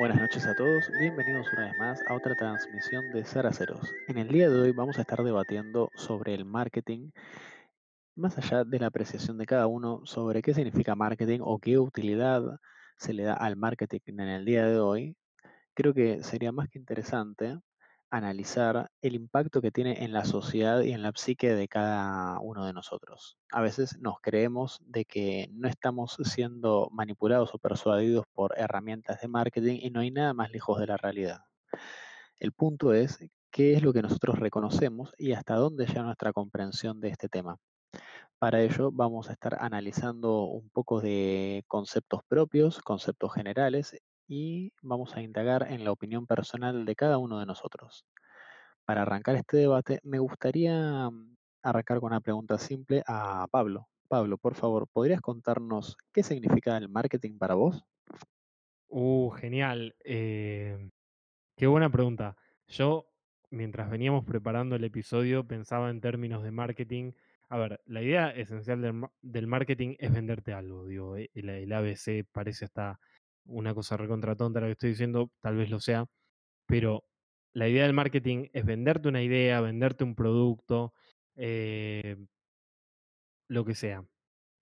Buenas noches a todos, bienvenidos una vez más a otra transmisión de Ceros. En el día de hoy vamos a estar debatiendo sobre el marketing, más allá de la apreciación de cada uno sobre qué significa marketing o qué utilidad se le da al marketing en el día de hoy. Creo que sería más que interesante analizar el impacto que tiene en la sociedad y en la psique de cada uno de nosotros. A veces nos creemos de que no estamos siendo manipulados o persuadidos por herramientas de marketing y no hay nada más lejos de la realidad. El punto es qué es lo que nosotros reconocemos y hasta dónde llega nuestra comprensión de este tema. Para ello vamos a estar analizando un poco de conceptos propios, conceptos generales y vamos a indagar en la opinión personal de cada uno de nosotros. Para arrancar este debate, me gustaría mm, arrancar con una pregunta simple a Pablo. Pablo, por favor, ¿podrías contarnos qué significa el marketing para vos? Uh, genial. Eh, qué buena pregunta. Yo, mientras veníamos preparando el episodio, pensaba en términos de marketing. A ver, la idea esencial del, marketing es venderte algo. Digo, eh, el, el ABC parece hasta una cosa recontra tonta lo que estoy diciendo, tal vez lo sea, pero la idea del marketing es venderte una idea, venderte un producto, eh, lo que sea.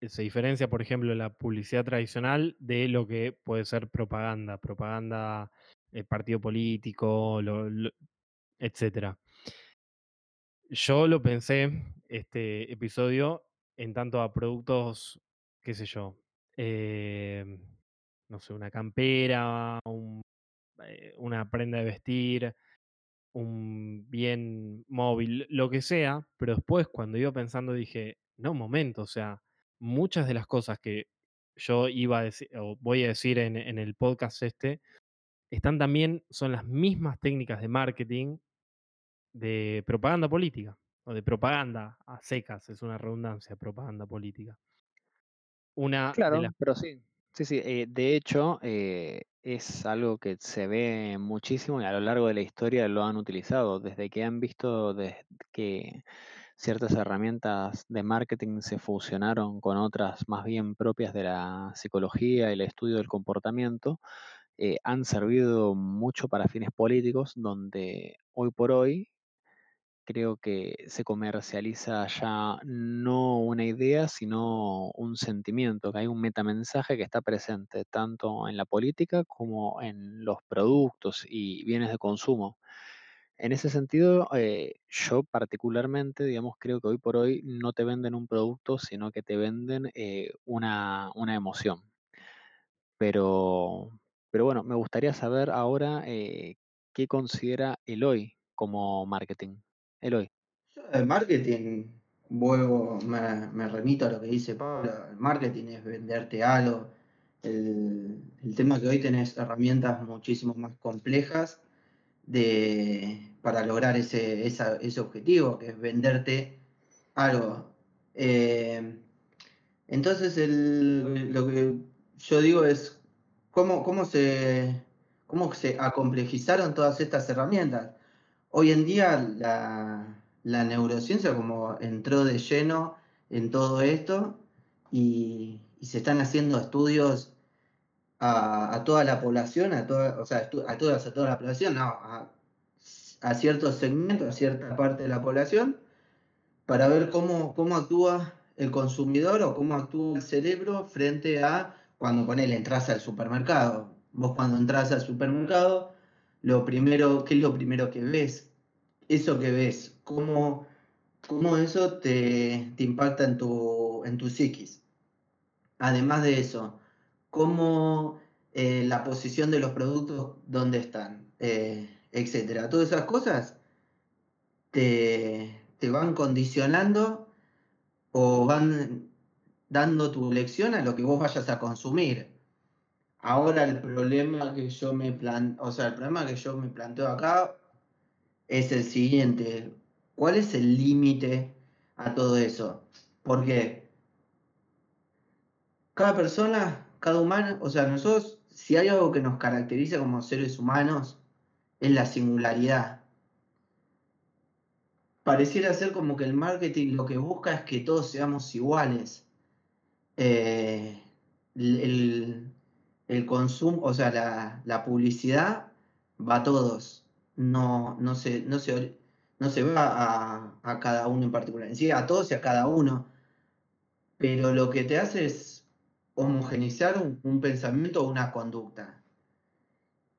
Se diferencia, por ejemplo, la publicidad tradicional de lo que puede ser propaganda, propaganda, eh, partido político, etcétera. Yo lo pensé, este episodio, en tanto a productos, qué sé yo, em, no sé, una campera, eh, una prenda de vestir, un bien móvil, lo que sea, pero después cuando iba pensando dije, no, momento, o sea, muchas de las cosas que yo iba a decir, o voy a decir en, en el podcast este, están también, son las mismas técnicas de marketing de propaganda política, o de propaganda a secas, es una redundancia, propaganda política. Una claro, pero sí, sí, sí, eh, de hecho, eh, es algo que se ve muchísimo y a lo largo de la historia lo han utilizado, desde que han visto que ciertas herramientas de marketing se fusionaron con otras más bien propias de la psicología y el estudio del comportamiento, eh, han servido mucho para fines políticos, donde hoy por hoy creo que se comercializa ya no una idea, sino un sentimiento, que hay un metamensaje que está presente tanto en la política como en los productos y bienes de consumo. En ese sentido, eh, yo particularmente, digamos, creo que hoy por hoy no te venden un producto, sino que te venden eh, una, emoción. Pero, pero bueno, me gustaría saber ahora eh, qué considera el hoy como marketing. Eloy. El marketing, vuelvo, me, remito a lo que dice Pablo, el marketing es venderte algo. El, el tema que hoy tenés herramientas muchísimo más complejas de, para lograr ese, ese objetivo, que es venderte algo. Eh, entonces, lo que yo digo es cómo, cómo, se, cómo se acomplejizaron todas estas herramientas. Hoy en día la, neurociencia como entró de lleno en todo esto y, se están haciendo estudios a, toda la población, a toda, o sea, a, a toda la población, no, a, ciertos segmentos, a cierta parte de la población, para ver cómo, cómo actúa el consumidor o cómo actúa el cerebro frente a cuando ponele, entras al supermercado. Vos cuando entras al supermercado, lo primero, ¿qué es lo primero que ves? Eso que ves, cómo, cómo eso te, impacta en tu, en tu psiquis. Además de eso, cómo eh, la posición de los productos, dónde están, eh, etcétera. Todas esas cosas te, te van condicionando o van dando tu lección a lo que vos vayas a consumir. Ahora el problema que yo me plan, o sea, el problema que yo me planteo acá es el siguiente. ¿Cuál es el límite a todo eso? Porque cada persona, cada humano, o sea, nosotros, si hay algo que nos caracteriza como seres humanos, es la singularidad. Pareciera ser como que el marketing lo que busca es que todos seamos iguales. Eh, el, el consumo, o sea, la, la publicidad va a todos, no, no, se, no, se, no se va a, a, cada uno en particular, sí, a todos y a cada uno, pero lo que te hace es homogeneizar un, un pensamiento o una conducta.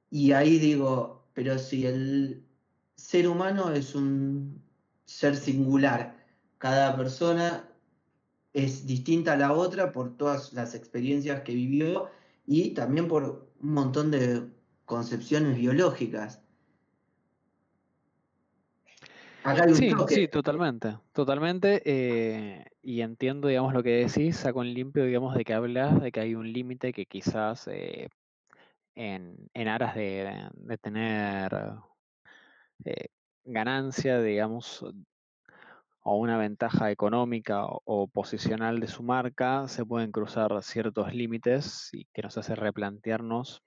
Y ahí digo, pero si el ser humano es un ser singular, cada persona es distinta a la otra por todas las experiencias que vivió y también por un montón de concepciones biológicas. Sí, sí, totalmente, totalmente. Eh, y entiendo, digamos, lo que decís, saco en limpio, digamos, de que hablas de que hay un límite que quizás eh, en, aras de, tener eh, ganancia, digamos, o una ventaja económica o, posicional de su marca, se pueden cruzar ciertos límites y que nos hace replantearnos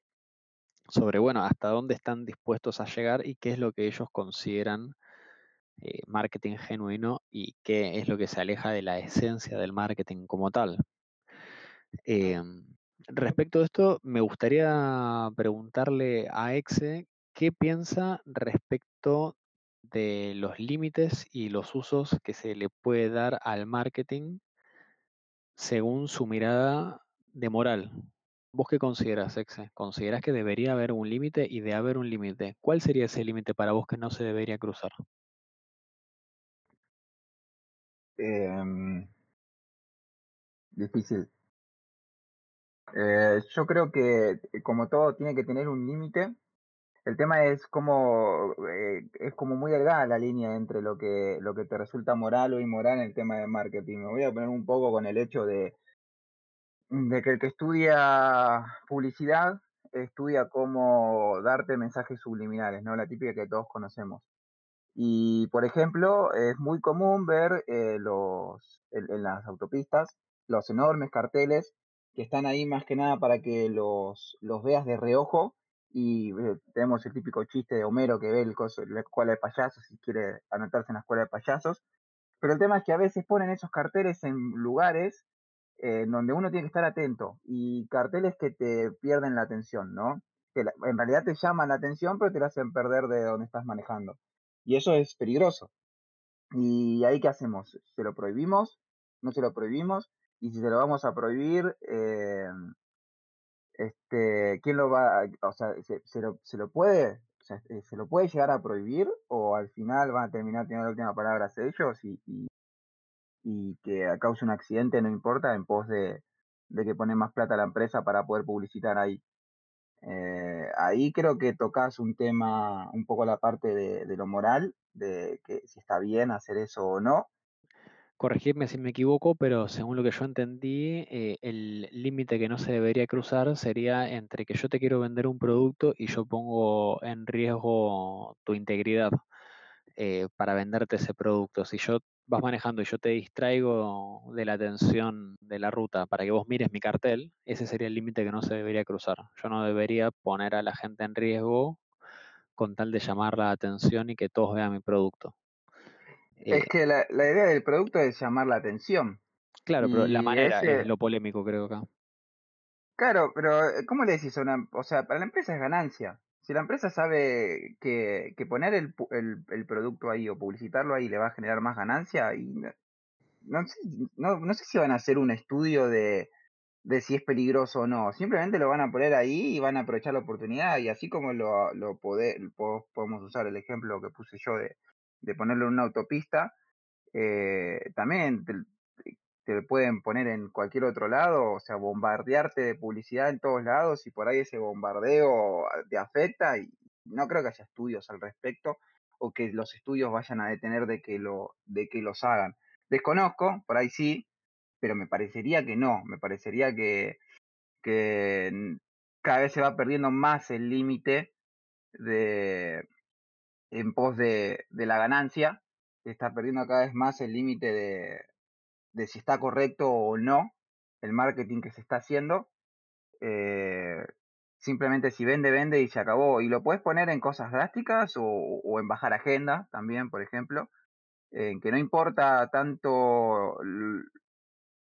sobre, bueno, hasta dónde están dispuestos a llegar y qué es lo que ellos consideran eh, marketing genuino y qué es lo que se aleja de la esencia del marketing como tal. Em, respecto a esto, me gustaría preguntarle a Exe qué piensa respecto de los límites y los usos que se le puede dar al marketing según su mirada de moral. ¿Vos qué consideras, Exe? ¿Consideras que debería haber un límite y de haber un límite? ¿Cuál sería ese límite para vos que no se debería cruzar? Em, difícil. Eh, yo creo que como todo tiene que tener un límite el tema es como, eh, es como muy delgada la línea entre lo que, lo que te resulta moral o inmoral en el tema de marketing. Me voy a poner un poco con el hecho de, de que el que estudia publicidad estudia cómo darte mensajes subliminales, ¿no? La típica que todos conocemos. Y, por ejemplo, es muy común ver eh, los, en, las autopistas los enormes carteles que están ahí más que nada para que los, los veas de reojo y eh, tenemos el típico chiste de Homero que ve el la escuela de payasos y quiere anotarse en la escuela de payasos. Pero el tema es que a veces ponen esos carteles en lugares eh, donde uno tiene que estar atento y carteles que te pierden la atención, ¿no? Que en realidad te llaman la atención, pero te la hacen perder de donde estás manejando. Y eso es peligroso. ¿Y ahí qué hacemos? ¿Se lo prohibimos? ¿No se lo prohibimos? Y si se lo vamos a prohibir, eh, este, ¿quién lo va, a, o sea, se, lo, se lo puede, eh, se lo puede llegar a prohibir o al final van a terminar teniendo la última palabra ellos y, y, y que cause un accidente no importa en pos de, de que pone más plata a la empresa para poder publicitar ahí. Eh, ahí creo que tocas un tema, un poco la parte de, lo moral, de que si está bien hacer eso o no, corregirme si me equivoco, pero según lo que yo entendí, eh, el límite que no se debería cruzar sería entre que yo te quiero vender un producto y yo pongo en riesgo tu integridad eh, para venderte ese producto. Si yo vas manejando y yo te distraigo de la atención de la ruta para que vos mires mi cartel, ese sería el límite que no se debería cruzar. Yo no debería poner a la gente en riesgo con tal de llamar la atención y que todos vean mi producto. Es eh, que la, idea del producto es llamar la atención. Claro, pero la manera es lo polémico, creo acá. Claro, pero eh, ¿cómo le decís a una... O sea, para la empresa es ganancia. Si la empresa sabe que, que poner el, el, producto ahí o publicitarlo ahí le va a generar más ganancia, y no, sé, no, no sé si van a hacer un estudio de, de si es peligroso o no. Simplemente lo van a poner ahí y van a aprovechar la oportunidad. Y así como lo, lo podemos usar el ejemplo que puse yo de, de ponerlo en una autopista, eh, también te, pueden poner en cualquier otro lado, o sea, bombardearte de publicidad en todos lados y por ahí ese bombardeo te afecta y no creo que haya estudios al respecto o que los estudios vayan a detener de que, lo, de que los hagan. Desconozco, por ahí sí, pero me parecería que no, me parecería que, que cada vez se va perdiendo más el límite de, en pos de, de la ganancia, se está perdiendo cada vez más el límite de, de, si está correcto o no el marketing que se está haciendo. Eh, simplemente si vende, vende y se acabó. Y lo puedes poner en cosas drásticas o, o en bajar agenda también, por ejemplo, en que no importa tanto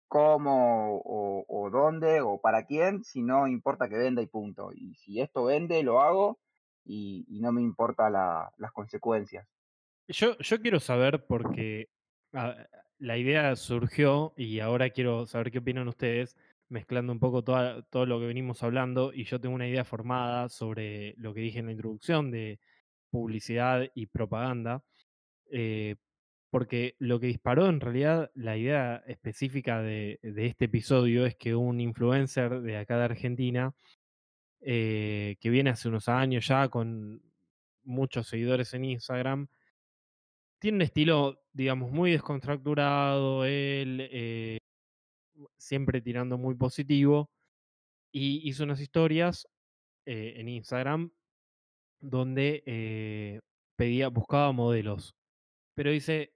cómo o, dónde o para quién, sino importa que venda y punto. Y si esto vende, lo hago y, no me importa la- las consecuencias. Yo, yo quiero saber porque la idea surgió y ahora quiero saber qué opinan ustedes, mezclando un poco toda- todo lo que venimos hablando y yo tengo una idea formada sobre lo que dije en la introducción de publicidad y propaganda, eh, porque lo que disparó en realidad la idea específica de, de este episodio es que un influencer de acá de Argentina, eh, que viene hace unos años ya con muchos seguidores en Instagram, tiene un estilo, digamos, muy descontracturado, él eh, siempre tirando muy positivo, y hizo unas historias eh, en Instagram donde eh, pedía, buscaba modelos, pero dice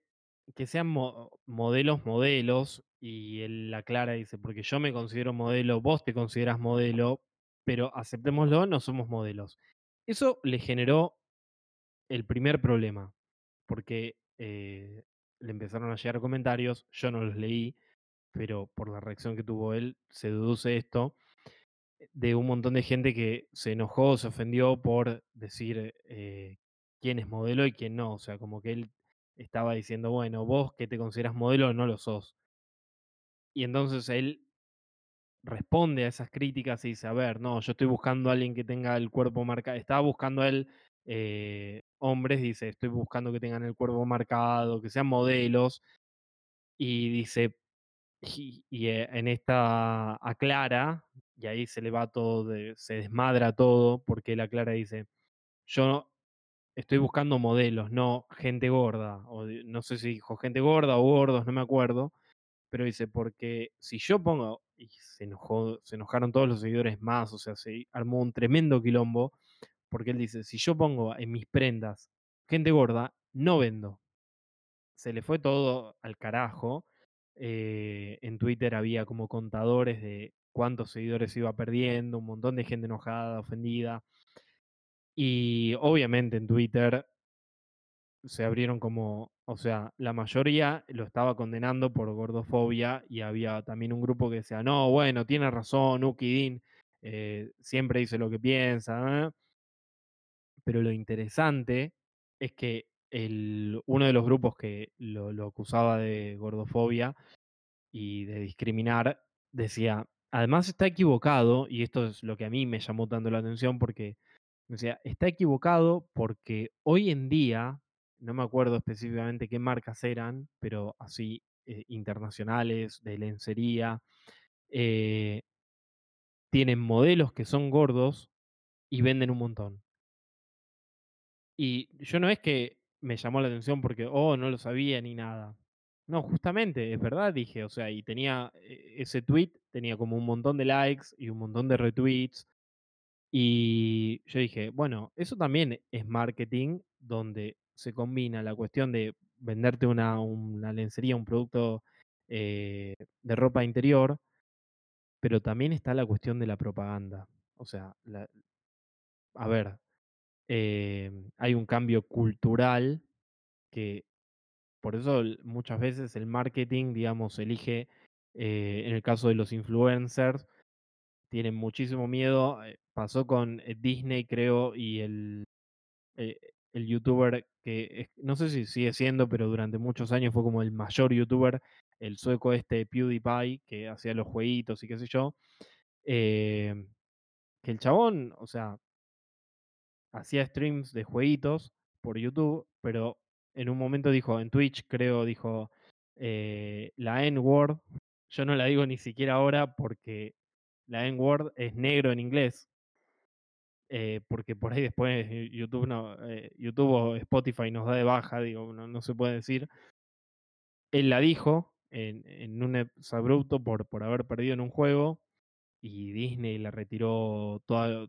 que sean mo- modelos, modelos, y él aclara, dice, porque yo me considero modelo, vos te consideras modelo, pero aceptémoslo, no somos modelos. Eso le generó el primer problema, porque eh, le empezaron a llegar comentarios, yo no los leí, pero por la reacción que tuvo él, se deduce esto, eh, de un montón de gente que se enojó, se ofendió por decir eh, quién es modelo y quién no. O sea, como que él estaba diciendo, bueno, vos que te consideras modelo no lo sos. Y entonces él responde a esas críticas y dice, a ver, no, yo estoy buscando a alguien que tenga el cuerpo marcado. Estaba buscando a él hombres, dice, estoy buscando que tengan el cuerpo marcado, que sean modelos. Y dice, y, y, eh, en esta aclara, y ahí se le va todo, de- se desmadra todo, porque él aclara y dice, yo estoy buscando modelos, no gente gorda, o no sé si dijo gente gorda o gordos, no me acuerdo, pero dice, porque si yo pongo, y se enojó, se enojaron todos los seguidores más, o sea, se armó un tremendo quilombo, porque él dice, si yo pongo en mis prendas gente gorda, no vendo. Se le fue todo al carajo. eh, en Twitter había como contadores de cuántos seguidores iba perdiendo, un montón de gente enojada, ofendida. Y obviamente en Twitter se abrieron como, o sea, la mayoría lo estaba condenando por gordofobia y había también un grupo que decía, no, bueno, tiene razón, Ukidin eh, siempre dice lo que piensa. ¿eh?". Pero lo interesante es que el, uno de los grupos que lo, lo acusaba de gordofobia y de discriminar decía, además está equivocado, y esto es lo que a mí me llamó tanto la atención porque decía, está equivocado porque hoy en día, no me acuerdo específicamente qué marcas eran, pero así eh, internacionales, de lencería, eh, tienen modelos que son gordos y venden un montón. Y yo no es que me llamó la atención porque, oh, no lo sabía ni nada. No, justamente, es verdad, dije, o sea, y tenía eh, ese tweet, tenía como un montón de likes y un montón de retweets. Y yo dije, bueno, eso también es marketing donde se combina la cuestión de venderte una, una lencería, un producto eh, de ropa interior, pero también está la cuestión de la propaganda. O sea, la- a ver, eh, hay un cambio cultural que por eso muchas veces el marketing, digamos, elige, eh, en el caso de los influencers, tienen muchísimo miedo. eh, Pasó con Disney, creo, y el, el youtuber que no sé si sigue siendo, pero durante muchos años fue como el mayor youtuber, el sueco este PewDiePie, que hacía los jueguitos y qué sé yo. que el chabón, o sea, hacía streams de jueguitos por YouTube, pero en un momento dijo, en Twitch creo, dijo eh, la N-word. Yo no la digo ni siquiera ahora porque la N-word es negro en inglés. eh, porque por ahí después YouTube, no, eh, YouTube o Spotify nos da de baja, digo, no, se puede decir. Él la dijo en, en un abrupto por, por haber perdido en un juego y Disney le retiró toda,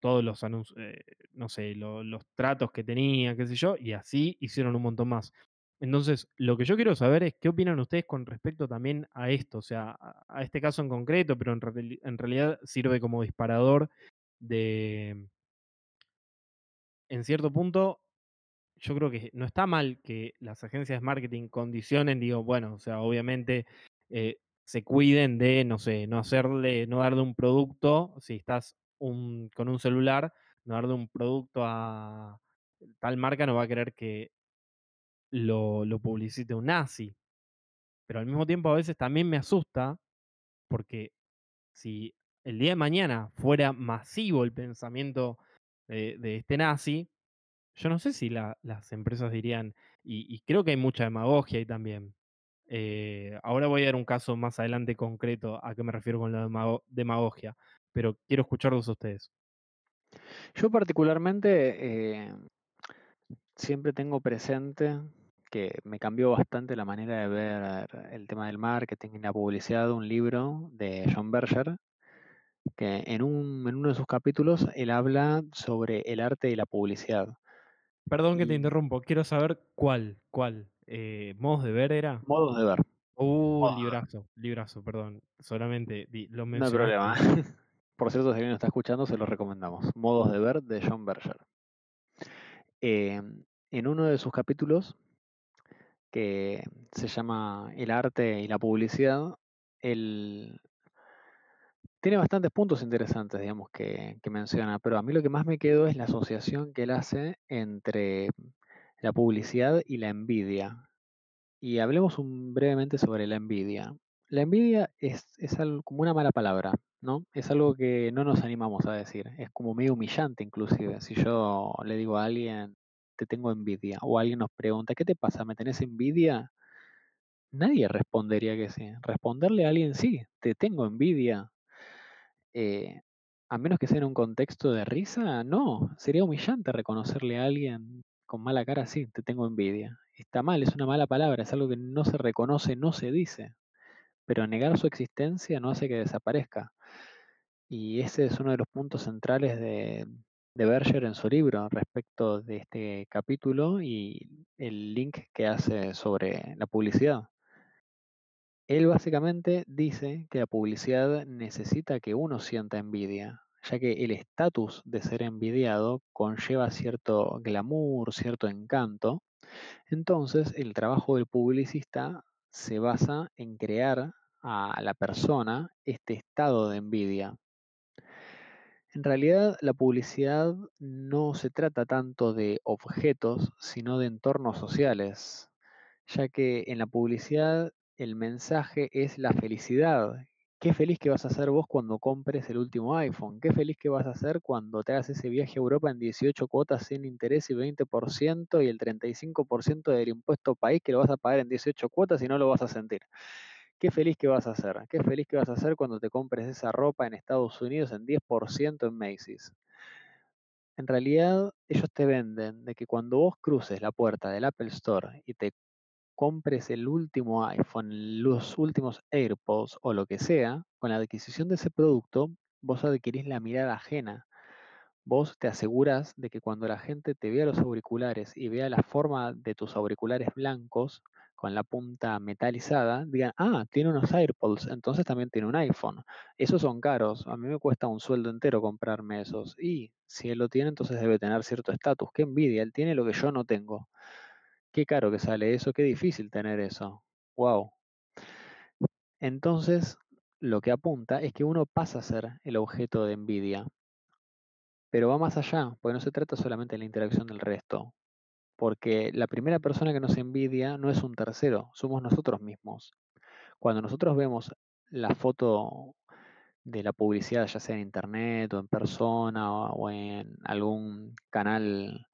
todos los anuncios, no sé, lo- los tratos que tenía, qué sé yo, y así hicieron un montón más. Entonces, lo que yo quiero saber es qué opinan ustedes con respecto también a esto, o sea, a, este caso en concreto, pero en realidad sirve como disparador de, en cierto punto, yo creo que no está mal que las agencias de marketing condicionen, digo, bueno, o sea, obviamente eh, se cuiden de, no sé, no hacerle, no darle un producto, si estás un, con un celular, no darle un producto a tal marca, no va a querer que lo, publicite un nazi. Pero al mismo tiempo a veces también me asusta porque si el día de mañana fuera masivo el pensamiento de, este nazi, yo no sé si la- las empresas dirían, y, creo que hay mucha demagogia ahí también. Eh, ahora voy a dar un caso más adelante concreto a qué me refiero con la demago- demagogia, pero quiero escucharlos a ustedes. Yo particularmente eh, siempre tengo presente que me cambió bastante la manera de ver el tema del marketing y la publicidad, un libro de John Berger, que en, un, en uno de sus capítulos él habla sobre el arte y la publicidad. Perdón que te interrumpo, quiero saber cuál, cuál. Eh, ¿Modos de ver era? Modos de ver, Uh, de librazo, librazo, perdón. Solamente lo no hay problema. Por cierto, si alguien está escuchando, se lo recomendamos. Modos de ver de John Berger. Eh, en uno de sus capítulos, que se llama El arte y la publicidad, él tiene bastantes puntos interesantes, digamos, que, que menciona, pero a mí lo que más me quedó es la asociación que él hace entre la publicidad y la envidia. Y hablemos brevemente sobre la envidia. La envidia es, es algo, como una mala palabra, ¿no? Es algo que no nos animamos a decir. Es como medio humillante inclusive. Si yo le digo a alguien, te tengo envidia, o alguien nos pregunta, ¿qué te pasa? ¿Me tenés envidia? Nadie respondería que sí. Responderle a alguien, sí, te tengo envidia. eh, a menos que sea en un contexto de risa, no. Sería humillante reconocerle a alguien con mala cara, sí, te tengo envidia. Está mal, es una mala palabra, es algo que no se reconoce, no se dice. Pero negar su existencia no hace que desaparezca. Y ese es uno de los puntos centrales de, de Berger en su libro respecto de este capítulo y el link que hace sobre la publicidad. Él básicamente dice que la publicidad necesita que uno sienta envidia, ya que el estatus de ser envidiado conlleva cierto glamour, cierto encanto. Entonces, el trabajo del publicista se basa en crear a la persona este estado de envidia. En realidad, la publicidad no se trata tanto de objetos, sino de entornos sociales, ya que en la publicidad el mensaje es la felicidad. Qué feliz que vas a ser vos cuando compres el último iPhone. Qué feliz que vas a ser cuando te hagas ese viaje a Europa en 18 cuotas sin interés y 20% y el 35% del impuesto país que lo vas a pagar en 18 cuotas y no lo vas a sentir. Qué feliz que vas a ser. Qué feliz que vas a ser cuando te compres esa ropa en Estados Unidos en 10% en Macy's. En realidad, ellos te venden de que cuando vos cruces la puerta del Apple Store y te compres el último iPhone, los últimos AirPods o lo que sea, con la adquisición de ese producto, vos adquirís la mirada ajena. Vos te aseguras de que cuando la gente te vea los auriculares y vea la forma de tus auriculares blancos con la punta metalizada, digan, ah, tiene unos AirPods, entonces también tiene un iPhone. Esos son caros, a mí me cuesta un sueldo entero comprarme esos. Y si él lo tiene, entonces debe tener cierto estatus. Qué envidia, él tiene lo que yo no tengo. Qué caro que sale eso, qué difícil tener eso. Wow. Entonces, lo que apunta es que uno pasa a ser el objeto de envidia. Pero va más allá, porque no se trata solamente de la interacción del resto. Porque la primera persona que nos envidia no es un tercero, somos nosotros mismos. Cuando nosotros vemos la foto de la publicidad, ya sea en internet o en persona o, en algún canal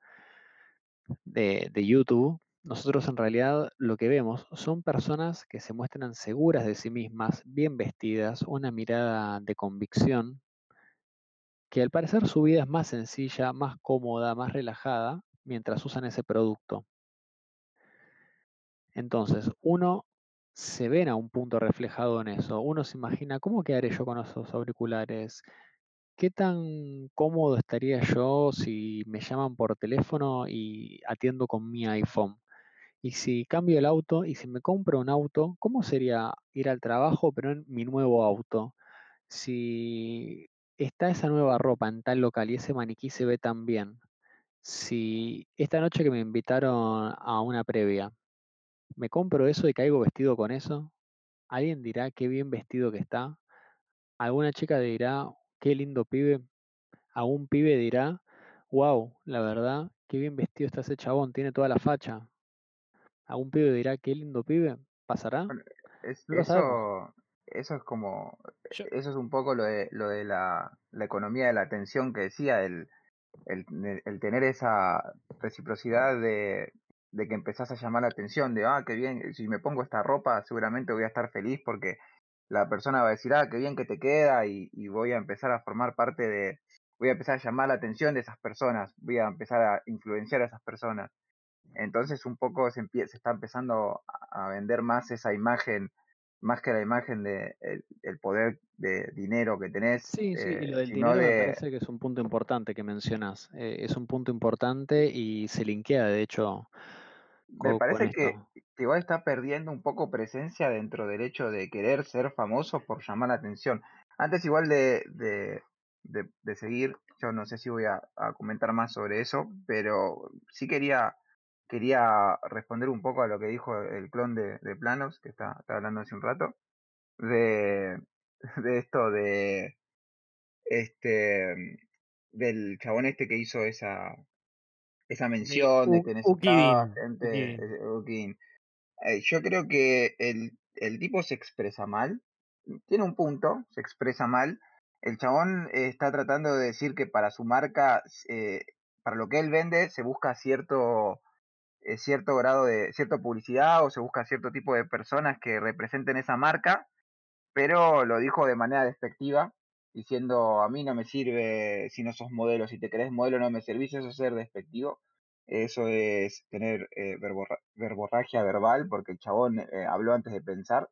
de YouTube, nosotros en realidad lo que vemos son personas que se muestran seguras de sí mismas, bien vestidas, una mirada de convicción, que al parecer su vida es más sencilla, más cómoda, más relajada, mientras usan ese producto. Entonces, uno se ven a un punto reflejado en eso. Uno se imagina, ¿cómo quedaré yo con esos auriculares? ¿Qué tan cómodo estaría yo si me llaman por teléfono y atiendo con mi iPhone? Y si cambio el auto y si me compro un auto, ¿cómo sería ir al trabajo pero en mi nuevo auto? Si está esa nueva ropa en tal local y ese maniquí se ve tan bien. Si esta noche que me invitaron a una previa, ¿me compro eso y caigo vestido con eso? alguien dirá qué bien vestido que está, alguna chica dirá qué lindo pibe, algún pibe dirá, wow, la verdad, qué bien vestido está ese chabón, tiene toda la facha. Algún pibe dirá qué lindo pibe, ¿pasará? Bueno, es- No eso, eso es como, Yo- eso es un poco lo de, lo de la, la economía de la atención que decía, el, el, el tener esa reciprocidad de, de que empezás a llamar la atención, de, ah, qué bien, si me pongo esta ropa seguramente voy a estar feliz porque la persona va a decir, ah, qué bien que te queda y, voy a empezar a formar parte de, voy a empezar a llamar la atención de esas personas, voy a empezar a influenciar a esas personas. Entonces un poco se, se está empezando a vender más esa imagen, más que la imagen de el, el poder de dinero que tenés, Sí, sí, y lo eh, del dinero me parece que es un punto importante que mencionas. eh, es un punto importante y se linkea, de hecho, me parece que, que igual está perdiendo un poco presencia dentro del hecho de querer ser famoso por llamar la atención. Antes igual de, de, de, de seguir, yo no sé si voy a, a comentar más sobre eso, pero sí quería, quería responder un poco a lo que dijo el clon de, de Planos, que está, está hablando hace un rato, de, de esto de este del chabón este que hizo esa, esa mención de que necesitaba gente, Ukidin. eh, Ukin. Eh, yo creo que el, el tipo se expresa mal, tiene un punto, se expresa mal. El chabón está tratando de decir que para su marca, eh, para lo que él vende, se busca cierto, eh, cierto grado de, cierta publicidad o se busca cierto tipo de personas que representen esa marca, pero lo dijo de manera despectiva, diciendo a mí no me sirve si no sos modelo, si te crees modelo no me servís, eso es ser despectivo. Eso es tener eh, verborra- verborragia verbal, porque el chabón eh, habló antes de pensar.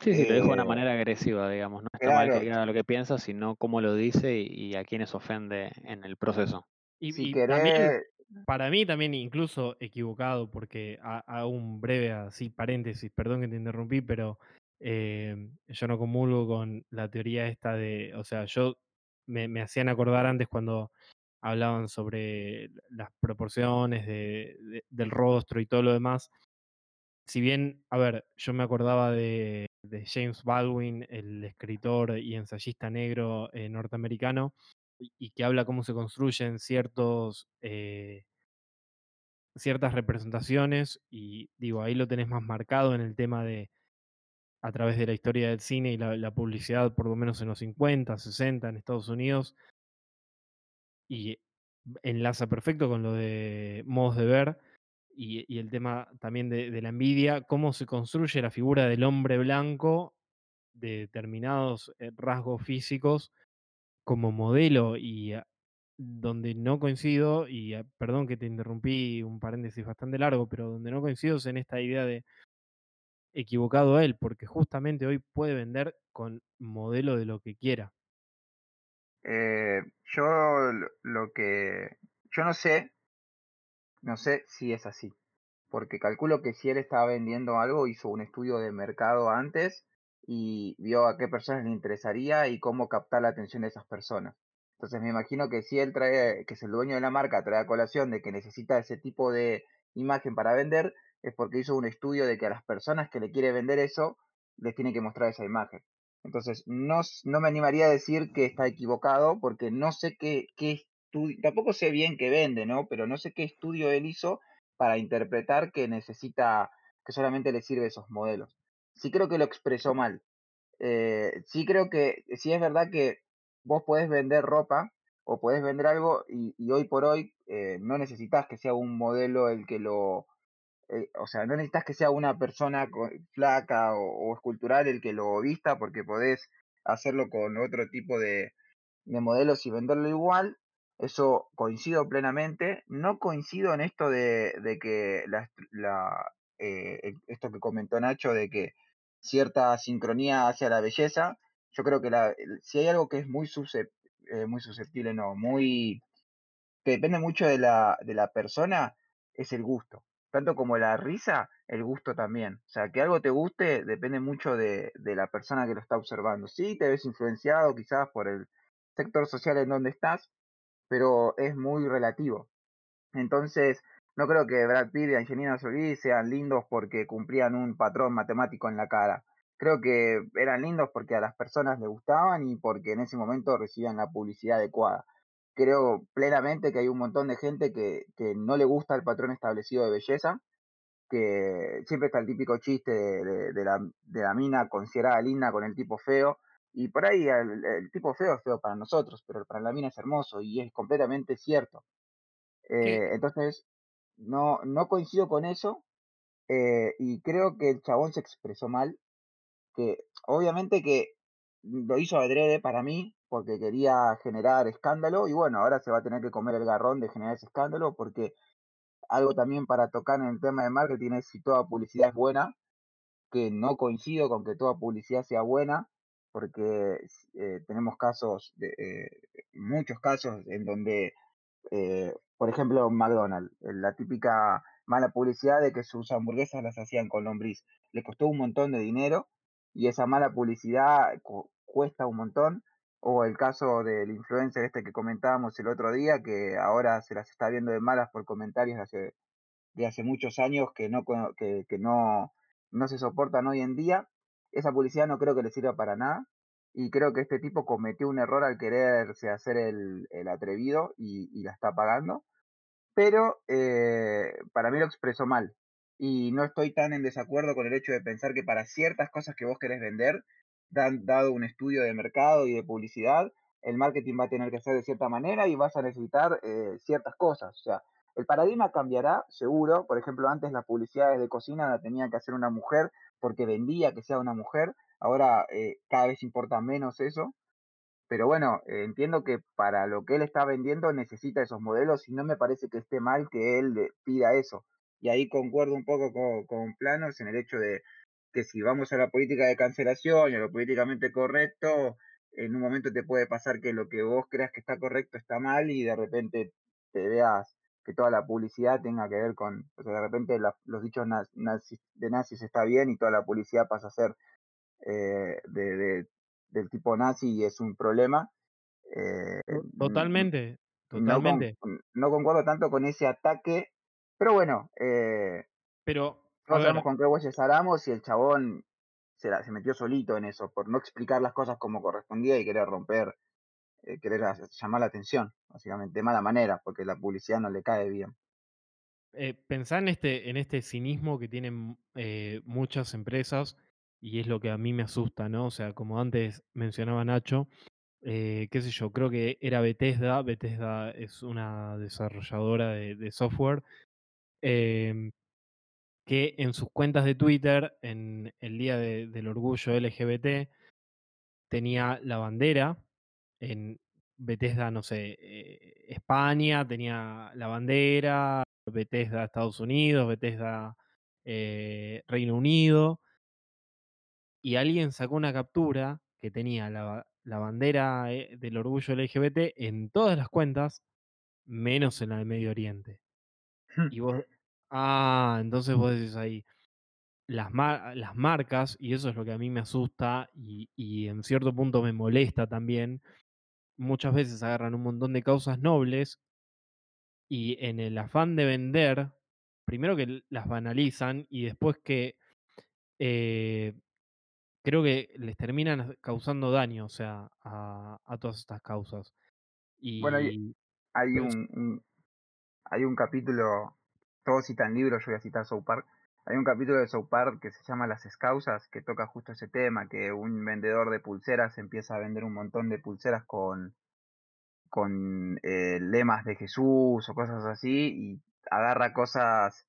Sí, sí, lo dijo de una manera agresiva, digamos. No está mal que diga lo que piensa, sino cómo lo dice y, y a quienes ofende en el proceso. Y, si y también, querés, para mí también incluso equivocado, porque ha- hago un breve así paréntesis, perdón que te interrumpí, pero eh, yo no comulgo con la teoría esta de, o sea, yo me, me hacían acordar antes cuando hablaban sobre las proporciones de- del rostro y todo lo demás. Si bien, a ver, yo me acordaba de, de James Baldwin, el escritor y ensayista negro eh, norteamericano, y, que habla cómo se construyen ciertos, eh, ciertas representaciones, y digo, ahí lo tenés más marcado en el tema de, a través de la historia del cine y la, publicidad, por lo menos en los 50, 60 en Estados Unidos, y enlaza perfecto con lo de modos de ver y, y el tema también de, de la envidia, cómo se construye la figura del hombre blanco de determinados eh, rasgos físicos como modelo y ah, donde no coincido, y ah, perdón que te interrumpí un paréntesis bastante largo, pero donde no coincido es en esta idea de equivocado él, porque justamente hoy puede vender con modelo de lo que quiera. eh, yo lo, lo que, yo no sé, no sé si es así, porque calculo que si él estaba vendiendo algo, hizo un estudio de mercado antes y vio a qué personas le interesaría y cómo captar la atención de esas personas. Entonces me imagino que si él trae, que es el dueño de la marca, trae a colación de que necesita ese tipo de imagen para vender, es porque hizo un estudio de que a las personas que le quiere vender eso, les tiene que mostrar esa imagen. Entonces, no, no me animaría a decir que está equivocado, porque no sé qué, qué estudio, tampoco sé bien qué vende, ¿no? Pero no sé qué estudio él hizo para interpretar que necesita, que solamente le sirve esos modelos. Sí creo que lo expresó mal. Eh, sí creo que, sí es verdad que vos podés vender ropa o podés vender algo y, hoy por hoy eh, no necesitas que sea un modelo el que lo, eh, o sea, no necesitas que sea una persona flaca o, escultural el que lo vista porque podés hacerlo con otro tipo de, de modelos y venderlo igual. Eso coincido plenamente. No coincido en esto de, de que la, la, eh, esto que comentó Nacho de que cierta sincronía hacia la belleza. Yo creo que la, si hay algo que es muy, eh, muy susceptible, no, muy que depende mucho de la, de la persona, es el gusto. Tanto como la risa, el gusto también. O sea, que algo te guste depende mucho de, de la persona que lo está observando. Sí, te ves influenciado quizás por el sector social en donde estás, pero es muy relativo. Entonces, no creo que Brad Pitt y Angelina Jolie sean lindos porque cumplían un patrón matemático en la cara. creo que eran lindos porque a las personas les gustaban y porque en ese momento recibían la publicidad adecuada. Creo plenamente que hay un montón de gente que, que no le gusta el patrón establecido de belleza, que siempre está el típico chiste de, de, la, de la mina considerada linda con el tipo feo, y por ahí el, tipo feo es feo para nosotros, pero para la mina es hermoso y es completamente cierto. Eh, entonces, no, no coincido con eso eh, y creo que el chabón se expresó mal que obviamente que lo hizo adrede para mí, porque quería generar escándalo, y bueno, ahora se va a tener que comer el garrón de generar ese escándalo, porque algo también para tocar en el tema de marketing es si toda publicidad es buena, que no coincido con que toda publicidad sea buena, porque eh, tenemos casos, de, eh, muchos casos en donde, eh, por ejemplo, McDonald's, la típica mala publicidad de que sus hamburguesas las hacían con lombriz, le costó un montón de dinero y esa mala publicidad cuesta un montón. O el caso del influencer este que comentábamos el otro día, que ahora se las está viendo de malas por comentarios de hace, de hace muchos años que no, que, que no, no se soportan hoy en día. Esa publicidad no creo que le sirva para nada. Y creo que este tipo cometió un error al quererse hacer el, atrevido y, y, la está pagando. Pero eh, para mí lo expresó mal y no estoy tan en desacuerdo con el hecho de pensar que para ciertas cosas que vos querés vender, dan, dado un estudio de mercado y de publicidad, el marketing va a tener que ser de cierta manera y vas a necesitar eh, ciertas cosas. O sea, el paradigma cambiará, seguro. Por ejemplo, antes las publicidades de cocina la tenía que hacer una mujer porque vendía que sea una mujer. Ahora eh, cada vez importa menos eso. Pero bueno, entiendo que para lo que él está vendiendo necesita esos modelos y no me parece que esté mal que él pida eso. Y ahí concuerdo un poco con, Planos en el hecho de que si vamos a la política de cancelación y a lo políticamente correcto, en un momento te puede pasar que lo que vos creas que está correcto está mal y de repente te veas que toda la publicidad tenga que ver con, o sea, de repente los dichos nazis, de nazis está bien y toda la publicidad pasa a ser eh, de, del tipo nazi y es un problema. Eh, totalmente, totalmente. no, concuerdo tanto con ese ataque pero bueno, eh, pero no sabemos con qué huellas haramos y el chabón se, se metió solito en eso, por no explicar las cosas como correspondía y querer romper, eh, querer llamar la atención, básicamente, de mala manera, porque la publicidad no le cae bien. Eh, en este, en este cinismo que tienen eh, muchas empresas y es lo que a mí me asusta, ¿no? O sea, como antes mencionaba Nacho, qué sé yo, creo que era Bethesda, Bethesda es una desarrolladora de software Em, que en sus cuentas de Twitter, en el Día del Orgullo LGBT, tenía la bandera. En Bethesda, no sé, eh, España tenía la bandera, Bethesda Estados Unidos, Bethesda eh, Reino Unido. Y alguien sacó una captura que tenía la, la bandera eh, del orgullo LGBT en todas las cuentas, menos en la de Medio Oriente. Y vos, ah, entonces vos decís ahí, las, las marcas, y eso es lo que a mí me asusta y, y en cierto punto me molesta también, muchas veces agarran un montón de causas nobles y en el afán de vender, primero que las banalizan y después que eh, creo que les terminan causando daño, o sea, a, a todas estas causas. Y, bueno, hay, hay un, hay un capítulo todos citan libros, yo voy a citar South Park. Hay un capítulo de South que se llama Las Escausas, que toca justo ese tema, que un vendedor de pulseras empieza a vender un montón de pulseras con, con eh, lemas de Jesús o cosas así, y agarra cosas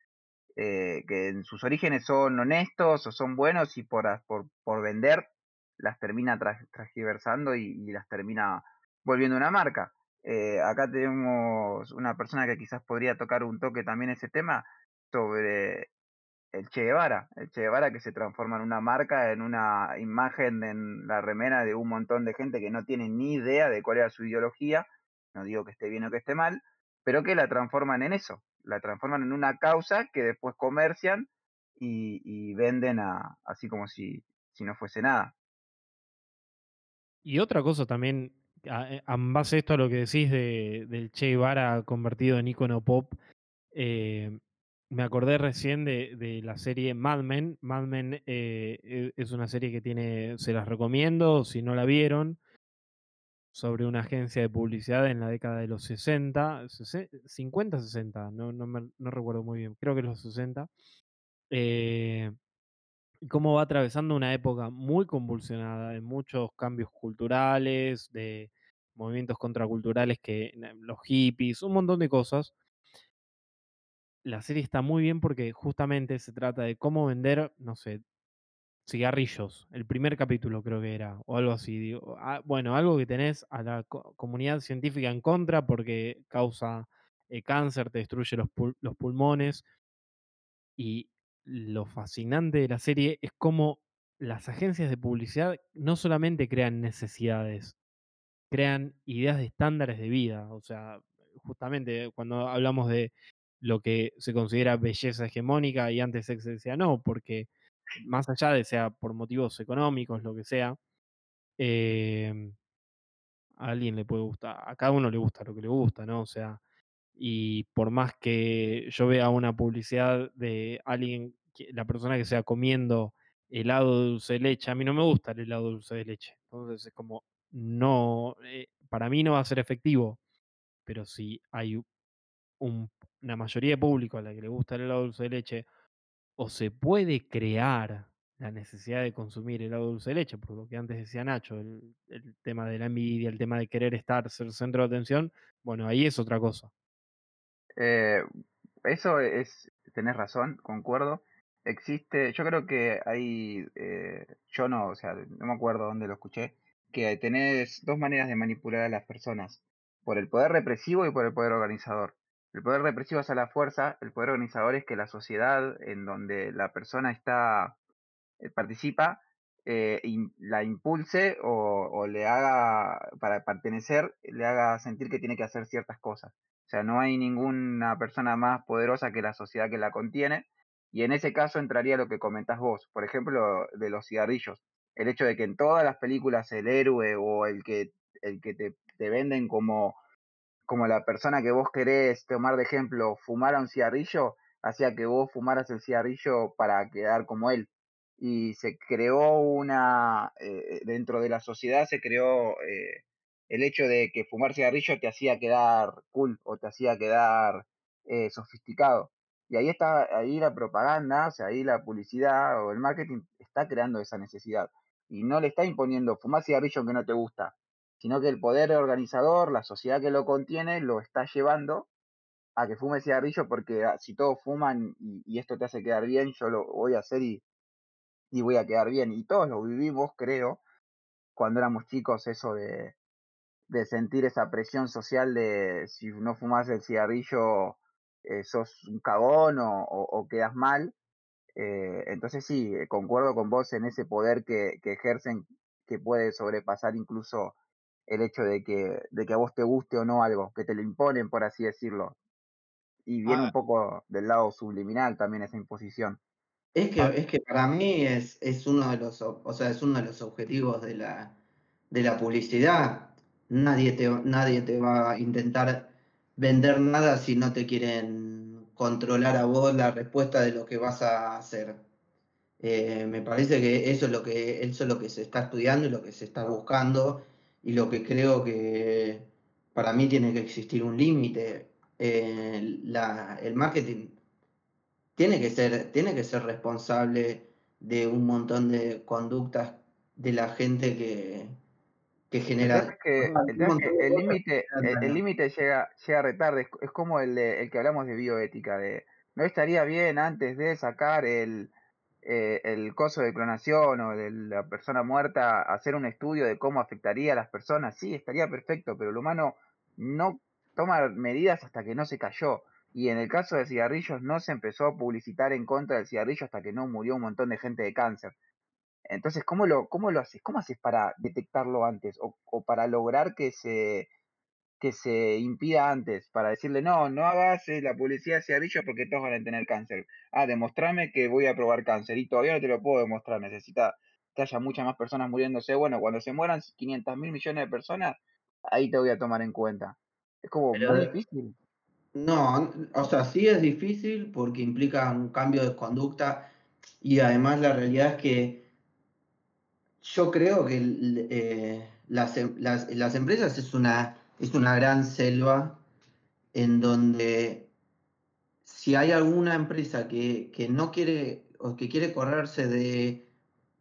eh, que en sus orígenes son honestos o son buenos y por, por, por vender las termina transgiversando y, y las termina volviendo una marca. Eh, acá tenemos una persona que quizás podría tocar un toque también ese tema sobre el Che Guevara, el Che Guevara que se transforma en una marca, en una imagen en la remera de un montón de gente que no tiene ni idea de cuál era su ideología, no digo que esté bien o que esté mal, pero que la transforman en eso, la transforman en una causa que después comercian y, venden a, así como si, si no fuese nada. Y otra cosa también en base a esto a lo que decís de, del Che Guevara convertido en icono pop, eh, me acordé recién de, la serie Mad Men. Mad Men eh, e- es una serie que tiene, se las recomiendo si no la vieron, sobre una agencia de publicidad en la década de los 60, 50, 60, no, no, me- no recuerdo muy bien, creo que los 60. Eh, cómo va atravesando una época muy convulsionada, de muchos cambios culturales, de movimientos contraculturales que los hippies, un montón de cosas. La serie está muy bien porque justamente se trata de cómo vender, no sé, cigarrillos. El primer capítulo creo que era, o algo así. ah, bueno, algo que tenés a la co- comunidad científica en contra porque causa eh, cáncer, te destruye los, los pulmones. Y lo fascinante de la serie es cómo las agencias de publicidad no solamente crean necesidades, crean ideas de estándares de vida. O sea, justamente cuando hablamos de lo que se considera belleza hegemónica y antes se decía no, porque más allá de sea por motivos económicos, lo que sea, em, a alguien le puede gustar, a cada uno le gusta lo que le gusta, ¿no? O sea, y por más que yo vea una publicidad de alguien, la persona que sea comiendo helado de dulce de leche, a mí no me gusta el helado de dulce de leche. Entonces es como, no, eh, para mí no va a ser efectivo, pero si hay un- una mayoría de público a la que le gusta el helado dulce de leche, o se puede crear la necesidad de consumir helado dulce de leche, por lo que antes decía Nacho, el, el tema de la envidia, el tema de querer estar, ser centro de atención, bueno, ahí es otra cosa. Eh, eso es, tenés razón, concuerdo. Existe, yo creo que hay, eh, yo no, o sea, no me acuerdo dónde lo escuché, que tenés dos maneras de manipular a las personas, por el poder represivo y por el poder organizador. El poder represivo es a la fuerza, el poder organizador es que la sociedad en donde la persona está eh, participa, eh, la impulse o, o le haga, para pertenecer, le haga sentir que tiene que hacer ciertas cosas. O sea, no hay ninguna persona más poderosa que la sociedad que la contiene. Y en ese caso entraría lo que comentás vos, por ejemplo, de los cigarrillos. El hecho de que en todas las películas el héroe o el que, el que te, te venden como como la persona que vos querés tomar de ejemplo fumara un cigarrillo, hacía que vos fumaras el cigarrillo para quedar como él. Y se creó una, eh, dentro de la sociedad se creó eh, el hecho de que fumar cigarrillo te hacía quedar cool o te hacía quedar eh, sofisticado. Y ahí está, ahí la propaganda, o sea, ahí la publicidad o el marketing está creando esa necesidad. Y no le está imponiendo fumar cigarrillo que no te gusta, sino que el poder organizador, la sociedad que lo contiene, lo está llevando a que fume cigarrillo porque ah, si todos fuman y, esto te hace quedar bien, yo lo voy a hacer y, voy a quedar bien. Y todos lo vivimos, creo, cuando éramos chicos, eso de, de sentir esa presión social de si no fumas el cigarrillo eh, sos un cagón o, quedas mal. Eh, entonces sí, eh, concuerdo con vos en ese poder que ejercen que puede sobrepasar incluso el hecho de que, de que a vos te guste o no algo, que te lo imponen, por así decirlo. Y viene Ah, un poco del lado subliminal también esa imposición. Es que, ah, es que para mí es, es uno de los, o sea, es uno de los objetivos de la, de la publicidad. Nadie te, nadie te va a intentar vender nada si no te quieren controlar a vos la respuesta de lo que vas a hacer. Eh, me parece que eso es lo que, eso es lo que se está estudiando y lo que se está buscando y lo que creo que para mí tiene que existir un límite. Eh, el marketing tiene que ser, tiene que ser responsable de un montón de conductas de la gente que, que genera el límite, el límite llega, llega retarde, es, es como el, de- el que hablamos de bioética, de no estaría bien antes de sacar el, eh, el coso de clonación o de la persona muerta, hacer un estudio de cómo afectaría a las personas, sí, estaría perfecto, pero el humano no toma medidas hasta que no se cayó. Y en el caso de cigarrillos no se empezó a publicitar en contra del cigarrillo hasta que no murió un montón de gente de cáncer. Entonces, ¿cómo lo, cómo lo haces? ¿Cómo haces para detectarlo antes? O, o para lograr que se, que se impida antes, para decirle, no, no hagas eh, la publicidad de cigarrillos porque todos van a tener cáncer. Ah, demostrame que voy a probar cáncer. Y todavía no te lo puedo demostrar. Necesita que haya muchas más personas muriéndose. Bueno, cuando se mueran 500 mil millones de personas, ahí te voy a tomar en cuenta. Es como Pero muy difícil. No, o sea, sí es difícil porque implica un cambio de conducta y además la realidad es que yo creo que eh, las, em, las, las, empresas es una, es una gran selva en donde si hay alguna empresa que, que no quiere o que quiere correrse de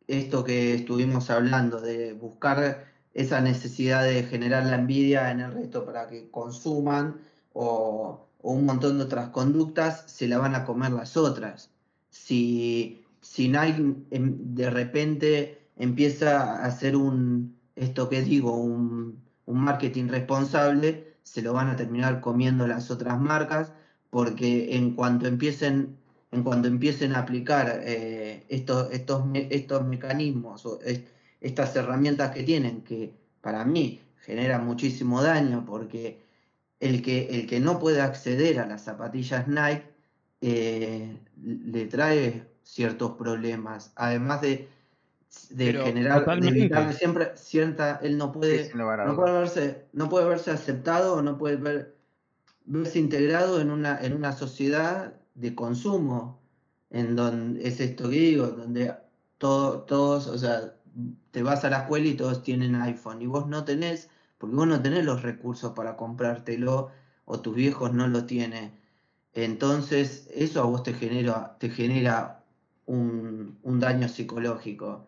esto que estuvimos hablando, de buscar esa necesidad de generar la envidia en el resto para que consuman o, un montón de otras conductas, se la van a comer las otras. Si, si Nike em, de repente empieza a hacer un, esto que digo, un, marketing responsable, se lo van a terminar comiendo las otras marcas, porque en cuanto empiecen, en cuanto empiecen a aplicar eh, estos, estos, estos mecanismos o estas herramientas que tienen, que para mí generan muchísimo daño, porque el que, el que no puede acceder a las zapatillas Nike eh, le trae ciertos problemas, además de de generar, de siempre cierta, él no puede, no puede verse, no puede verse aceptado o no puede ver, verse integrado en una, en una sociedad de consumo, en donde es esto que digo, donde todo, todos, o sea, te vas a la escuela y todos tienen iPhone y vos no tenés, porque vos no tenés los recursos para comprártelo o tus viejos no lo tienen. Entonces, eso a vos te genera, te genera un, un daño psicológico.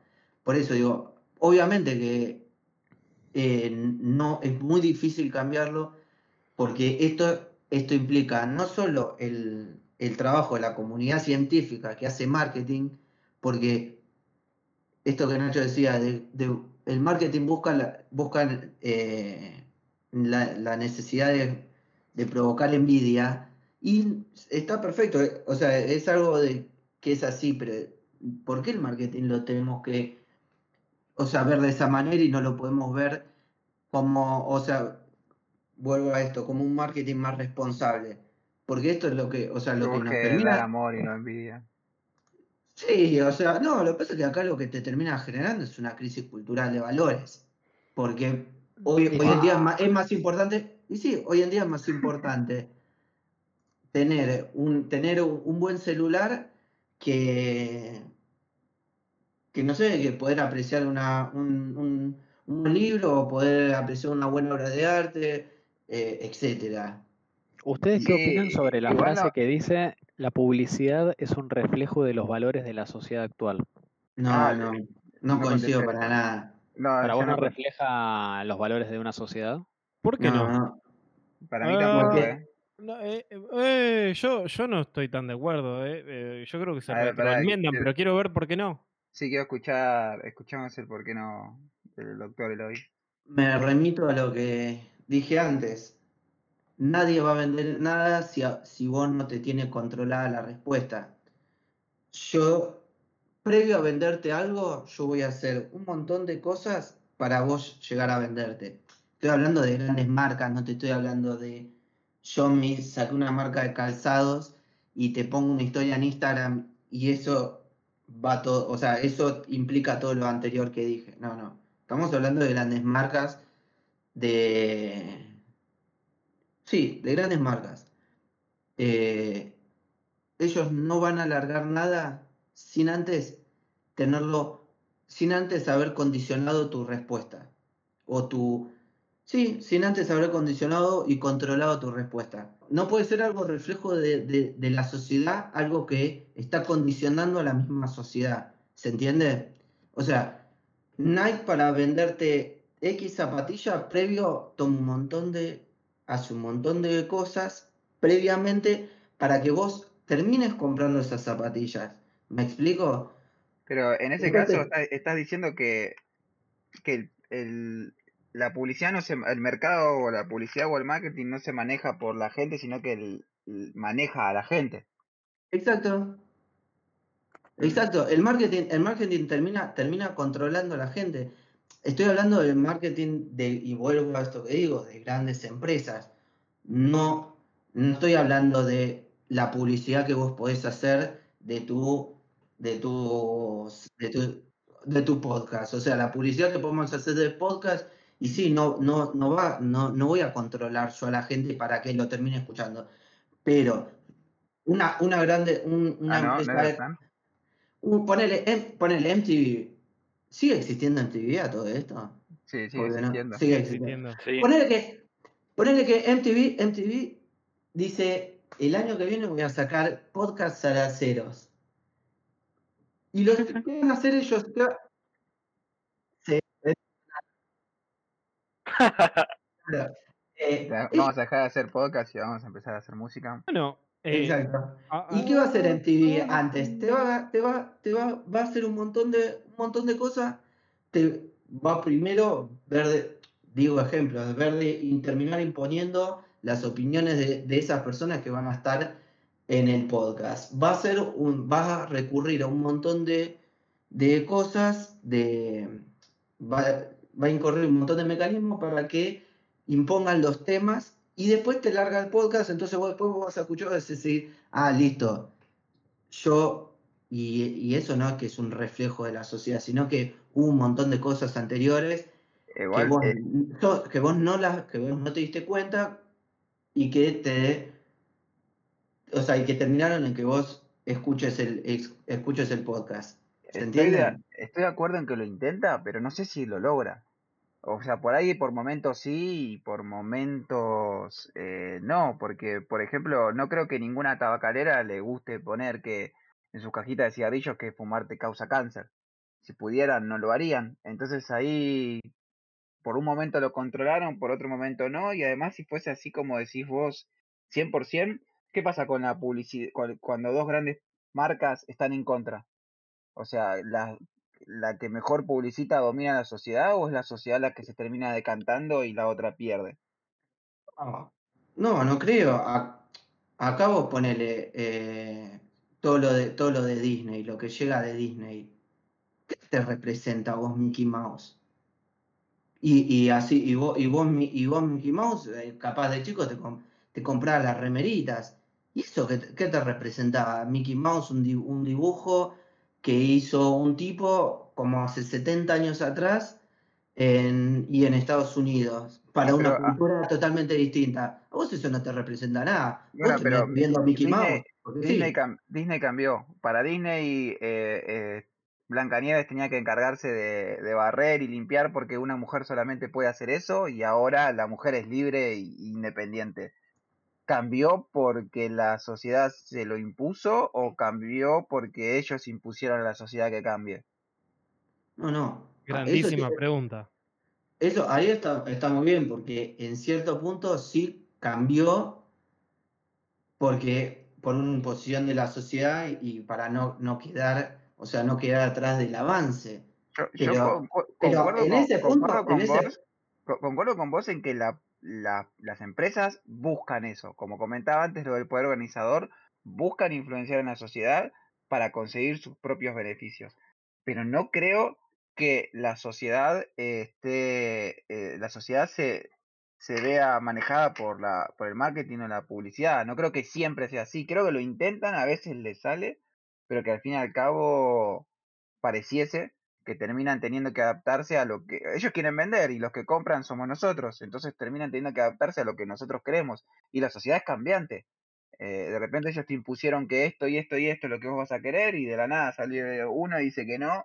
Por eso digo, obviamente que eh, no es muy difícil cambiarlo porque esto, esto implica no solo el, trabajo de la comunidad científica que hace marketing, porque esto que Nacho decía, de, el marketing busca, la, eh, la, necesidad de, de, provocar envidia y está perfecto, o sea, es algo de, que es así, pero ¿por qué el marketing lo tenemos que o sea, ver de esa manera y no lo podemos ver como, o sea, vuelvo a esto, como un marketing más responsable. Porque esto es lo que, o sea, lo que nos termina... amor y no envidia. Sí, o sea, no, lo que pasa es que acá lo que te termina generando es una crisis cultural de valores. Porque hoy, hoy en día es más, es más, importante, y sí, hoy en día es más importante tener un, tener un buen celular que, que no sé, que poder apreciar una, un, un, libro o poder apreciar una buena obra de arte, eh, etcétera. ¿Ustedes qué opinan sobre la frase que dice la publicidad es un reflejo de los valores de la sociedad actual? No, ah, no, no, coincido para nada. ¿Para vos no refleja los valores de una sociedad? ¿Por qué no? Para mí tampoco, ah, ¿eh? eh, eh, yo, yo no estoy tan de acuerdo. Eh. yo creo que se recomiendan, pero quiero ver por qué no. Sí, quiero escuchar, escuchamos el por qué no del doctor Eloy. Me remito a lo que dije antes. Nadie va a vender nada si, si vos no te tienes controlada la respuesta. Yo, previo a venderte algo, yo voy a hacer un montón de cosas para vos llegar a venderte. Estoy hablando de grandes marcas, no te estoy hablando de yo me saqué una marca de calzados y te pongo una historia en Instagram y eso va todo, o sea, eso implica todo lo anterior que dije. No, no. Estamos hablando de grandes marcas, de... Sí, de grandes marcas. Eh, ellos no van a alargar nada sin antes tenerlo, sin antes haber condicionado tu respuesta. O tu... Sí, sin antes haber condicionado y controlado tu respuesta no puede ser algo reflejo de, la sociedad, algo que está condicionando a la misma sociedad. ¿Se entiende? O sea, Nike para venderte X zapatilla previo toma un montón de, hace un montón de cosas previamente para que vos termines comprando esas zapatillas. ¿Me explico? Pero en ese caso estás, diciendo que, que el, la publicidad no se, el mercado o la publicidad o el marketing no se maneja por la gente, sino que maneja a la gente. Exacto. Exacto. El marketing, el marketing termina, termina controlando a la gente. Estoy hablando del marketing de, y vuelvo a esto que digo, de grandes empresas. No, no estoy hablando de la publicidad que vos podés hacer de tu, de tu, de tu, de tu podcast. O sea, la publicidad que podemos hacer del podcast y sí, no, no, no, va, no, no voy a controlar yo a la gente para que lo termine escuchando. pero una, una grande, un- una Ah, no, no empresa ponele, em- ponele MTV. ¿Sigue existiendo MTV a todo esto? Sí, sigue Porque no, existiendo. sigue Sí, existiendo. Sí. Ponele que, ponele que MTV, MTV dice, el año que viene voy a sacar podcast salaceros. Y los que van a hacer ellos. ¿qué va- Sí, es- claro. Eh, Vamos a dejar de hacer podcast y vamos a empezar a hacer música. Bueno, eh, exacto. ¿Y qué va a hacer MTV antes? Te va, te va, te va, va a hacer un montón de, un montón de cosas. Te va primero ver, de- digo ejemplos, ver de, y terminar imponiendo las opiniones de, de esas personas que van a estar en el podcast. Va a ser un, vas a recurrir a un montón de, de cosas, de, va, va a incurrir un montón de mecanismos para que impongan los temas y después te larga el podcast, entonces vos después vos vas a escuchar y vas a decir, ah, listo, yo, y, y eso no es que es un reflejo de la sociedad, sino que hubo un montón de cosas anteriores que vos, eh, no- que vos no las, que vos no te diste cuenta y que te, o sea, y que terminaron en que vos escuches el, escuches el podcast. ¿Se estoy, de, estoy de acuerdo en que lo intenta, pero no sé si lo logra. O sea, por ahí por momentos sí y por momentos eh, no, porque por ejemplo no creo que ninguna tabacalera le guste poner que en su cajita de cigarrillos que fumar te causa cáncer. Si pudieran no lo harían. Entonces ahí por un momento lo controlaron, por otro momento no, y además si fuese así como decís vos, 100%, ¿qué pasa con la publicidad cuando dos grandes marcas están en contra? O sea, la, la que mejor publicita domina la sociedad o es la sociedad la que se termina decantando y la otra pierde. No, no, no creo. A- acá vos ponele eh, todo, lo de, todo lo de Disney, lo que llega de Disney. ¿Qué te representa vos Mickey Mouse? Y, y así, y vos, y vos, y vos Mickey Mouse, eh, capaz de chico te, com- te las remeritas. ¿Y eso qué, qué te representaba? Mickey Mouse, un, un dibujo que hizo un tipo como hace 70 años atrás en- y en Estados Unidos, para una ah, cultura totalmente distinta. A vos eso no te representa nada. Bueno, vos pero viendo a Mickey Disney, Mouse. Disney, sí. cam- Disney cambió. Para Disney, eh, eh, Blancanieves tenía que encargarse de, de barrer y limpiar porque una mujer solamente puede hacer eso y ahora la mujer es libre e independiente. ¿Cambió porque la sociedad se lo impuso o cambió porque ellos impusieron a la sociedad que cambie? No, no. Ah, Eso, grandísima pregunta. eso ahí está, está muy bien, porque en cierto punto sí cambió porque por una imposición de la sociedad y para no, no quedar, o sea, no quedar atrás del avance. Yo, yo Pero, con- con- pero concuerdo, en con, ese punto, en ese, concuerdo con vos en que la, la- las empresas buscan eso. Como comentaba antes, lo del poder organizador, buscan influenciar en la sociedad para conseguir sus propios beneficios. Pero no creo que la sociedad esté, eh, la sociedad se, se vea manejada por la, por el marketing o la publicidad. No creo que siempre sea así. Creo que lo intentan, a veces les sale, pero que al fin y al cabo pareciese que terminan teniendo que adaptarse a lo que ellos quieren vender y los que compran somos nosotros, entonces terminan teniendo que adaptarse a lo que nosotros queremos y la sociedad es cambiante. Eh, de repente ellos te impusieron que esto y esto y esto es lo que vos vas a querer y de la nada salió uno y dice que no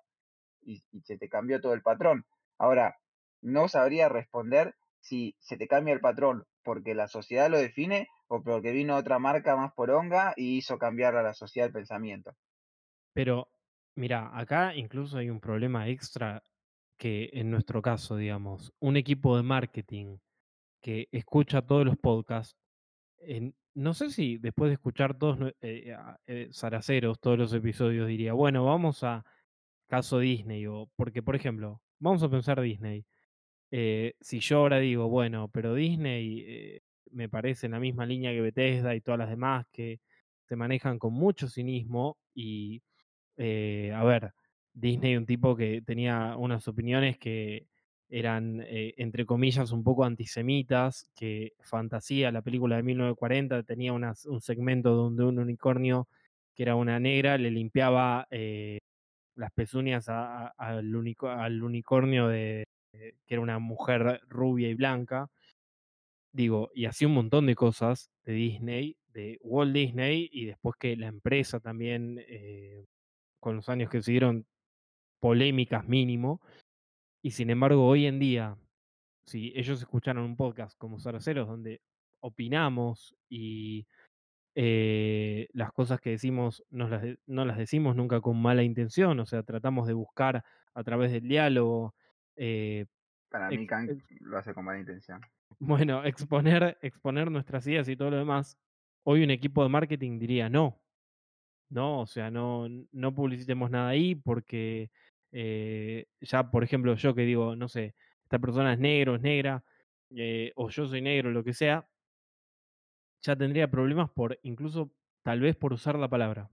y, y se te cambió todo el patrón. Ahora, no sabría responder si se te cambia el patrón porque la sociedad lo define o porque vino otra marca más poronga y hizo cambiar a la sociedad el pensamiento. Pero, mira, acá incluso hay un problema extra que en nuestro caso, digamos, un equipo de marketing que escucha todos los podcasts, en- no sé si después de escuchar todos eh, a- eh, todos los episodios, diría, bueno, vamos a caso Disney, o porque, por ejemplo, vamos a pensar Disney. Eh, si yo ahora digo, bueno, pero Disney eh, me parece en la misma línea que Bethesda y todas las demás que se manejan con mucho cinismo y, eh, a ver, Disney un tipo que tenía unas opiniones que eran, eh, entre comillas, un poco antisemitas, que Fantasía, la película de 1940, tenía unas- un segmento donde un unicornio, que era una negra, le limpiaba eh, las pezuñas al, unico- al unicornio de, que era una mujer rubia y blanca. Digo, y hacía un montón de cosas de Disney, de Walt Disney y después que la empresa también, eh, con los años que siguieron, polémicas mínimo. Y sin embargo, hoy en día, si ellos escucharon un podcast como Zaraceros, donde opinamos y eh, las cosas que decimos nos las no las decimos nunca con mala intención, o sea, tratamos de buscar a través del diálogo. Eh, Para mí, Kang lo hace con mala intención. Bueno, exponer, exponer nuestras ideas y todo lo demás. Hoy un equipo de marketing diría no. No, o sea, no, no publicitemos nada ahí porque eh, ya, por ejemplo, yo que digo, no sé, esta persona es negro, es negra, o yo soy negro, lo que sea, ya tendría problemas por, incluso tal vez por usar la palabra.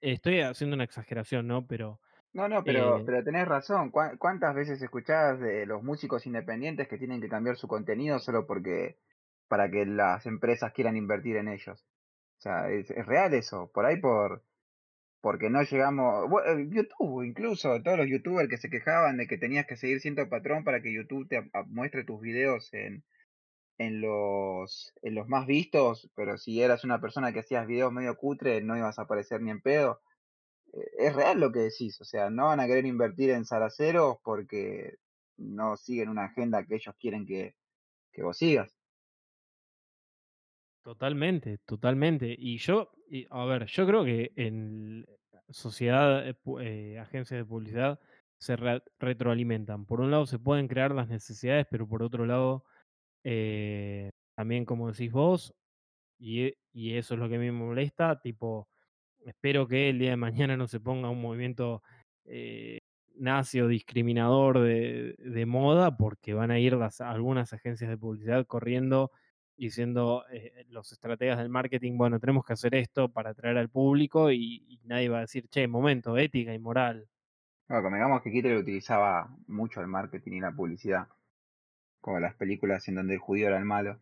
Estoy haciendo una exageración, ¿no? Pero... No, no, pero, pero tenés razón. ¿Cuántas veces escuchás de los músicos independientes que tienen que cambiar su contenido solo porque para que las empresas quieran invertir en ellos? Sea, es, real eso. Por ahí por porque no llegamos. YouTube, incluso, todos los youtubers que se quejaban de que tenías que seguir siendo patrón para que YouTube te muestre tus videos en, en los, en los más vistos, pero si eras una persona que hacías videos medio cutre, no ibas a aparecer ni en pedo. Eh, es real lo que decís, o sea, no van a querer invertir en zaraceros porque no siguen una agenda que ellos quieren que, que vos sigas. Totalmente, totalmente. Y yo, a ver, yo creo que en sociedad, eh, eh, agencias de publicidad se retroalimentan. Por un lado se pueden crear las necesidades, pero por otro lado eh, también, como decís vos, y, y, eso es lo que a mí me molesta, tipo, espero que el día de mañana no se ponga un movimiento eh, nazi o discriminador de, de, moda, porque van a ir las, algunas agencias de publicidad corriendo diciendo eh, los estrategas del marketing, bueno, tenemos que hacer esto para atraer al público y, nadie va a decir, che, momento, ética y moral. Bueno, digamos que Hitler utilizaba mucho el marketing y la publicidad como las películas en donde el judío era el malo.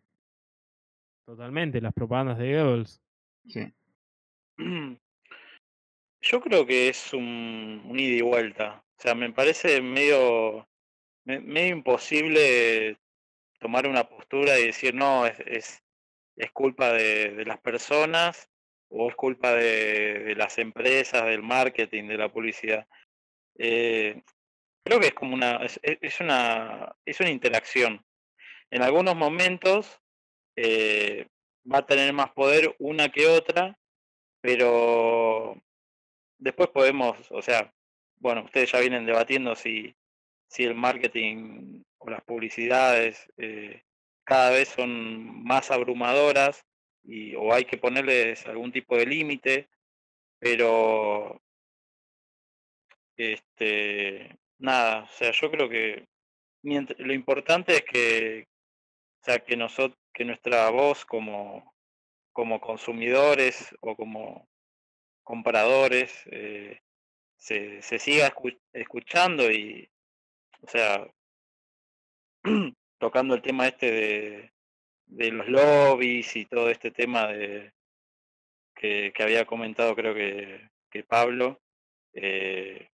Totalmente, las propagandas de Goebbels. Sí. Yo creo que es un, un, ida y vuelta. O sea, me parece medio, medio imposible tomar una postura y decir, no, es, es, culpa de, las personas o es culpa de, las empresas, del marketing, de la publicidad. Eh, creo que es como una es, una es una interacción en algunos momentos eh, va a tener más poder una que otra pero después podemos o sea bueno ustedes ya vienen debatiendo si si el marketing o las publicidades eh, cada vez son más abrumadoras y o hay que ponerles algún tipo de límite pero este nada, o sea, yo creo que lo importante es que, sea, que nosotros, que nuestra voz como, como consumidores o como compradores eh, se, se siga escuchando y, o sea, tocando el tema este de, de los lobbies y todo este tema de que, que había comentado creo que, que Pablo, eh,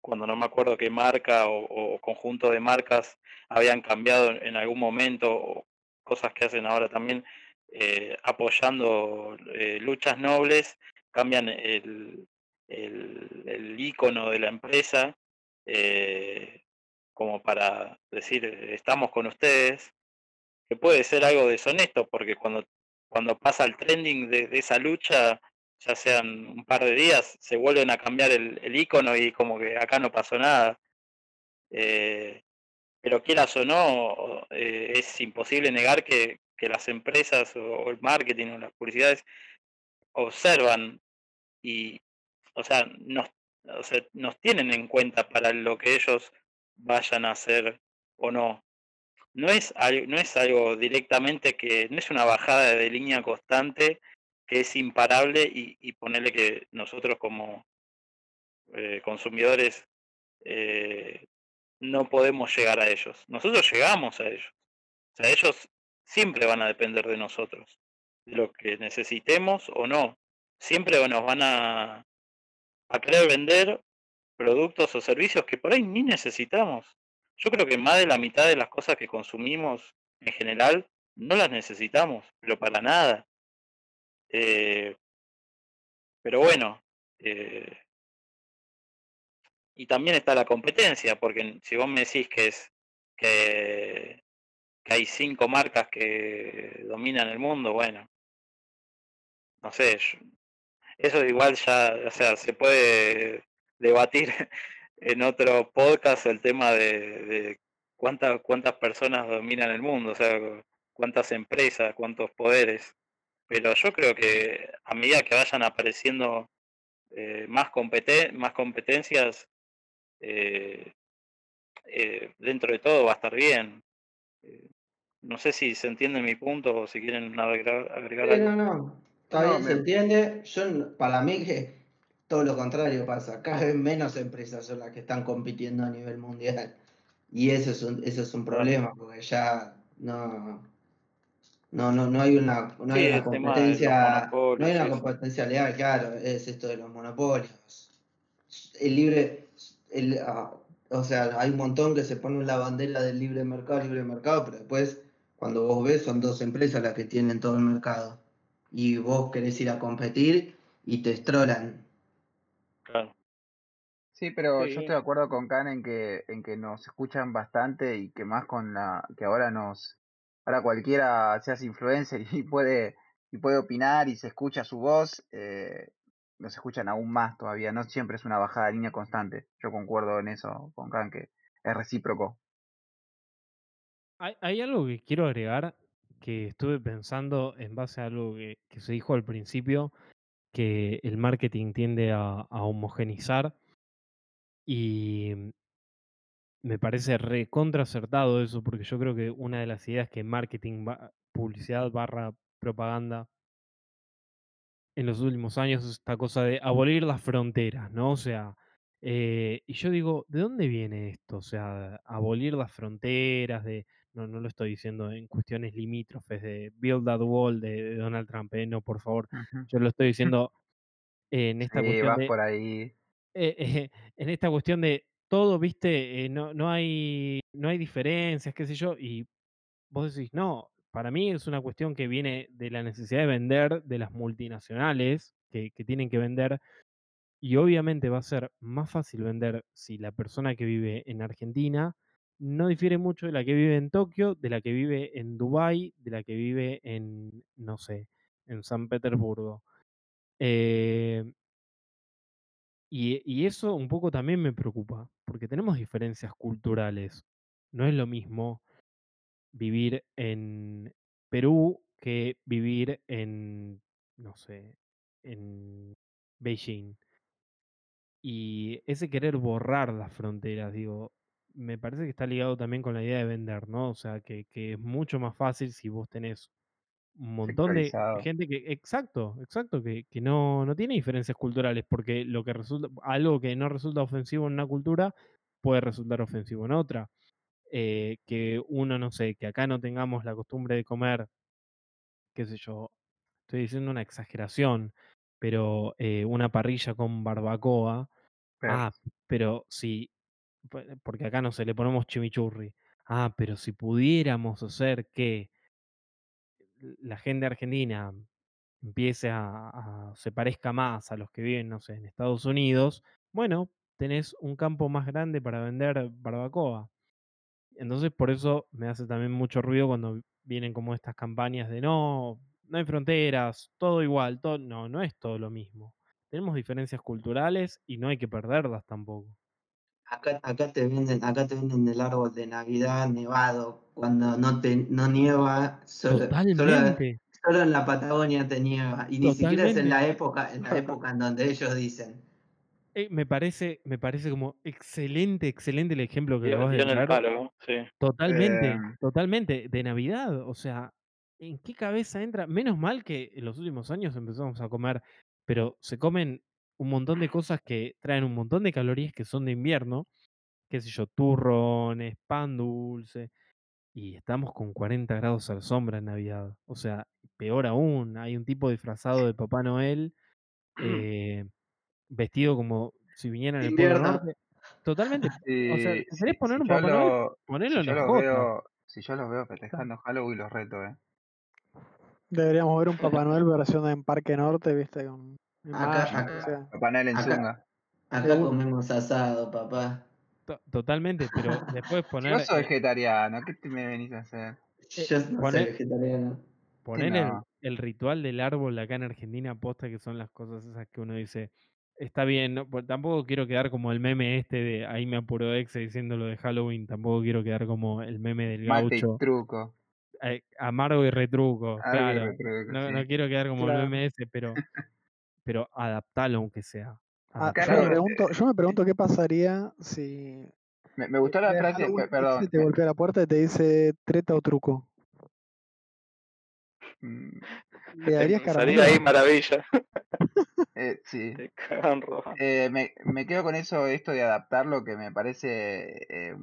cuando no me acuerdo qué marca o, conjunto de marcas habían cambiado en algún momento, o cosas que hacen ahora también, eh, apoyando eh, luchas nobles, cambian el, el, el, icono de la empresa eh, como para decir estamos con ustedes, que puede ser algo deshonesto, porque cuando, cuando pasa el trending de esa lucha, ya sean un par de días, se vuelven a cambiar el, icono y como que acá no pasó nada. Eh, pero quieras o no, eh, es imposible negar que, que las empresas o, el marketing o las publicidades observan y, o sea, nos, o sea, nos tienen en cuenta para lo que ellos vayan a hacer o no. No es, no es algo directamente que, no es una bajada de línea constante que es imparable y, ponerle que nosotros como eh, consumidores eh, no podemos llegar a ellos. Nosotros llegamos a ellos. O sea, ellos siempre van a depender de nosotros, de lo que necesitemos o no. Siempre nos van a, a querer vender productos o servicios que por ahí ni necesitamos. Yo creo que más de la mitad de las cosas que consumimos en general no las necesitamos, pero para nada. Eh, pero bueno, eh, y también está la competencia, porque si vos me decís que es que, que hay cinco marcas que dominan el mundo, bueno, no sé, eso igual ya, o sea, se puede debatir en otro podcast el tema de, de cuántas cuántas personas dominan el mundo, o sea, cuántas empresas, cuántos poderes. Pero yo creo que a medida que vayan apareciendo eh, más, competen más competencias, eh, eh, dentro de todo va a estar bien. No sé si se entiende mi punto o si quieren agregar, agregar algo. no, no. Está No, bien, se entiende. Yo, para mí que todo lo contrario pasa. Cada vez menos empresas son las que están compitiendo a nivel mundial. Y eso es un, eso es un problema, porque ya no, no, no, no hay una, no hay una competencia, no hay una competencia leal, claro, es esto de los monopolios. El libre, el, ah, o sea, hay un montón que se ponen la bandera del libre mercado, libre mercado, pero después, cuando vos ves, son dos empresas las que tienen todo el mercado. Y vos querés ir a competir y te estrolan. Claro. Sí, pero yo estoy de acuerdo con Khan en que, en que nos escuchan bastante y que más con la, que ahora nos, ahora cualquiera se hace influencer y puede, y puede opinar y se escucha su voz, eh, nos escuchan aún más todavía, no siempre es una bajada de línea constante. Yo concuerdo en eso con Khan, que es recíproco. Hay, hay algo que quiero agregar que estuve pensando en base a algo que, se dijo al principio, que el marketing tiende a, a homogenizar y me parece recontra acertado eso, porque yo creo que una de las ideas que marketing, publicidad barra propaganda en los últimos años es esta cosa de abolir las fronteras, ¿no? O sea, eh, y yo digo, ¿de dónde viene esto? O sea, abolir las fronteras, de, no, no lo estoy diciendo en cuestiones limítrofes, de Build That Wall de, de Donald Trump, ¿eh? no, por favor, yo lo estoy diciendo en esta Sí, cuestión vas de, por ahí. eh, eh, en esta cuestión de todo, viste, eh, no, no, hay, no hay diferencias, qué sé yo, y vos decís, no, para mí es una cuestión que viene de la necesidad de vender de las multinacionales que, que tienen que vender, y obviamente va a ser más fácil vender si la persona que vive en Argentina no difiere mucho de la que vive en Tokio, de la que vive en Dubái, de la que vive en, no sé, en San Petersburgo. Eh, y, y eso un poco también me preocupa, porque tenemos diferencias culturales. No es lo mismo vivir en Perú que vivir en, no sé, en Beijing. Y ese querer borrar las fronteras, digo, me parece que está ligado también con la idea de vender, ¿no? O sea, que, que es mucho más fácil si vos tenés un montón de gente que, exacto, exacto, que, que no, no tiene diferencias culturales, porque lo que resulta, algo que no resulta ofensivo en una cultura puede resultar ofensivo en otra. Eh, que uno, no sé, que acá no tengamos la costumbre de comer, qué sé yo, estoy diciendo una exageración, pero eh, una parrilla con barbacoa, Pero, ah, pero si, porque acá no sé, le ponemos chimichurri, ah, pero si pudiéramos hacer que la gente argentina empiece a, a- se parezca más a los que viven, no sé, en Estados Unidos, bueno, tenés un campo más grande para vender barbacoa. Entonces, por eso me hace también mucho ruido cuando vienen como estas campañas de no, no hay fronteras, todo igual, todo, no, no es todo lo mismo. Tenemos diferencias culturales y no hay que perderlas tampoco. Acá, acá te venden, acá te venden el árbol de Navidad nevado, cuando no te, no nieva, solo, solo, en la Patagonia te nieva. Y ni siquiera es en la época, en la época en donde ellos dicen. Eh, me parece, me parece como excelente, excelente el ejemplo que acabas dio de en el traer. palo. Sí. Totalmente, eh, totalmente, de Navidad. O sea, ¿en qué cabeza entra? Menos mal que en los últimos años empezamos a comer, pero se comen un montón de cosas que traen un montón de calorías que son de invierno, qué sé yo, turrones, pan dulce, y estamos con 40 grados a la sombra en Navidad. O sea, peor aún, hay un tipo disfrazado de Papá Noel, eh, vestido como si viniera en el Polo Invierno. Norte. Totalmente. O sea, si, si querés poner si un Papá Noel, lo, ponelo si en yo la lo Jota. veo, Si yo los veo festejando Halloween, los reto, ¿eh? Deberíamos ver un Papá Noel versión en Parque Norte, viste, con Acá, o acá, sea. En acá, acá comemos asado, papá. To- Totalmente, pero después poner, vos sos eh, vegetariano, ¿qué te me venís a hacer? Yo no soy vegetariano. poner el, No. el ritual del árbol acá en Argentina, posta que son las cosas esas que uno dice, está bien, no, Pues tampoco quiero quedar como el meme este de ahí me apuró ex diciendo lo de Halloween, tampoco quiero quedar como el meme del Mate y gaucho, truco. eh, amargo y retruco, y claro, retruco, no, quiero quedar como el Claro. meme ese, pero, pero adaptalo aunque sea, Ah, yo, me pregunto, yo me pregunto qué pasaría si me, me gustó la frase, perdón, te me- golpea la puerta y te dice treta o truco. mm, ¿Le darías caramelo? ahí, maravilla. eh, sí. Te cagan. Eh, me, me quedo con eso, esto de adaptarlo, que me parece eh,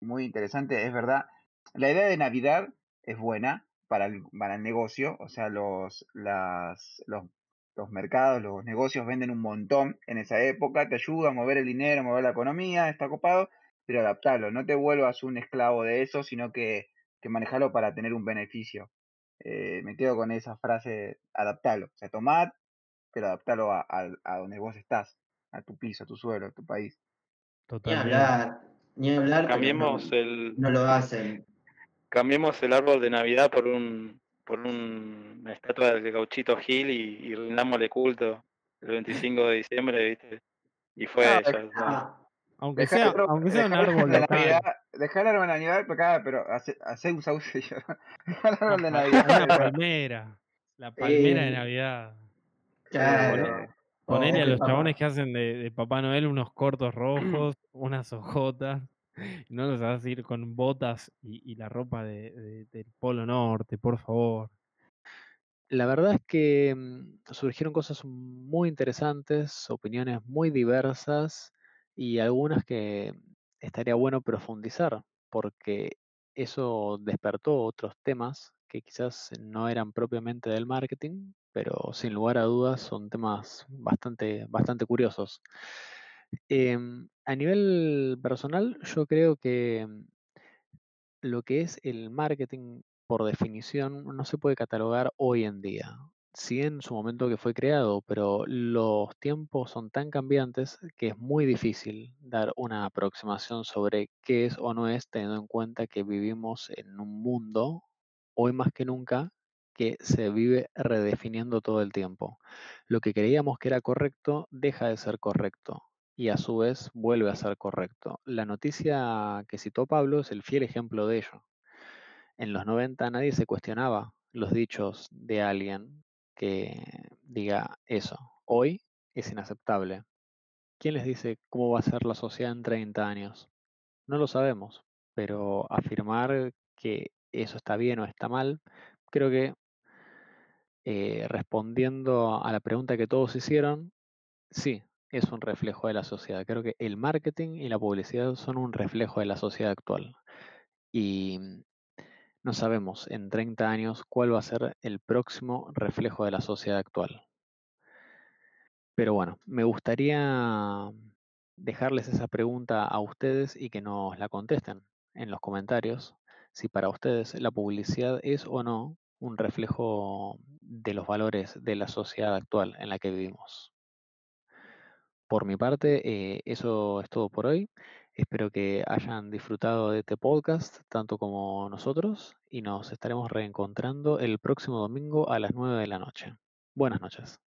muy interesante. Es verdad, la idea de Navidad es buena para el, para el negocio, o sea, los, las, los, los mercados, los negocios venden un montón en esa época, te ayuda a mover el dinero, a mover la economía, está copado, pero adaptarlo, no te vuelvas un esclavo de eso, sino que, que manejarlo para tener un beneficio. Eh, me quedo con esa frase, adaptarlo, o sea, tomad, pero adaptarlo a, a, a donde vos estás, a tu piso, a tu suelo, a tu país. Ni hablar, ni hablar, no, Cambiemos el, no lo hacen. cambiemos el árbol de Navidad por un por un- una estatua del gauchito Gil y, y rindámosle culto el 25 de diciembre, ¿viste? Y fue No. Ah, Aunque Dejar sea, árbol, aunque sea un árbol de Navidad, dejar el árbol de Navidad, pero, acá, pero hace, hace un sauce, dejar el árbol de Navidad. una pero- palmera, la palmera de Navidad. claro. Pone- O, Ponele o a los chabones que hacen de, de Papá Noel unos cortos rojos, unas ojotas, y no los hagas ir con botas y, la ropa de- del Polo Norte, por favor. La verdad es que mm, surgieron cosas muy interesantes, opiniones muy diversas y algunas que estaría bueno profundizar, porque eso despertó otros temas que quizás no eran propiamente del marketing, pero sin lugar a dudas son temas bastante, bastante curiosos. Em, a nivel personal, yo creo que mm, lo que es el marketing, por definición, no se puede catalogar hoy en día. Sí en su momento que fue creado, pero los tiempos son tan cambiantes que es muy difícil dar una aproximación sobre qué es o no es, teniendo en cuenta que vivimos en un mundo, hoy más que nunca, que se vive redefiniendo todo el tiempo. Lo que creíamos que era correcto deja de ser correcto y a su vez vuelve a ser correcto. La noticia que citó Pablo es el fiel ejemplo de ello. En los 90 nadie se cuestionaba los dichos de alguien que diga eso. Hoy es inaceptable. ¿Quién les dice cómo va a ser la sociedad en 30 años? No lo sabemos, pero afirmar que eso está bien o está mal, creo que eh, respondiendo a la pregunta que todos hicieron, sí, es un reflejo de la sociedad. Creo que el marketing y la publicidad son un reflejo de la sociedad actual. Y mm, no sabemos en 30 años cuál va a ser el próximo reflejo de la sociedad actual. Pero bueno, me gustaría dejarles esa pregunta a ustedes y que nos la contesten en los comentarios. Si para ustedes la publicidad es o no un reflejo de los valores de la sociedad actual en la que vivimos. Por mi parte, eh, eso es todo por hoy. Espero que hayan disfrutado de este podcast tanto como nosotros y nos estaremos reencontrando el próximo domingo a las 9 de la noche. Buenas noches.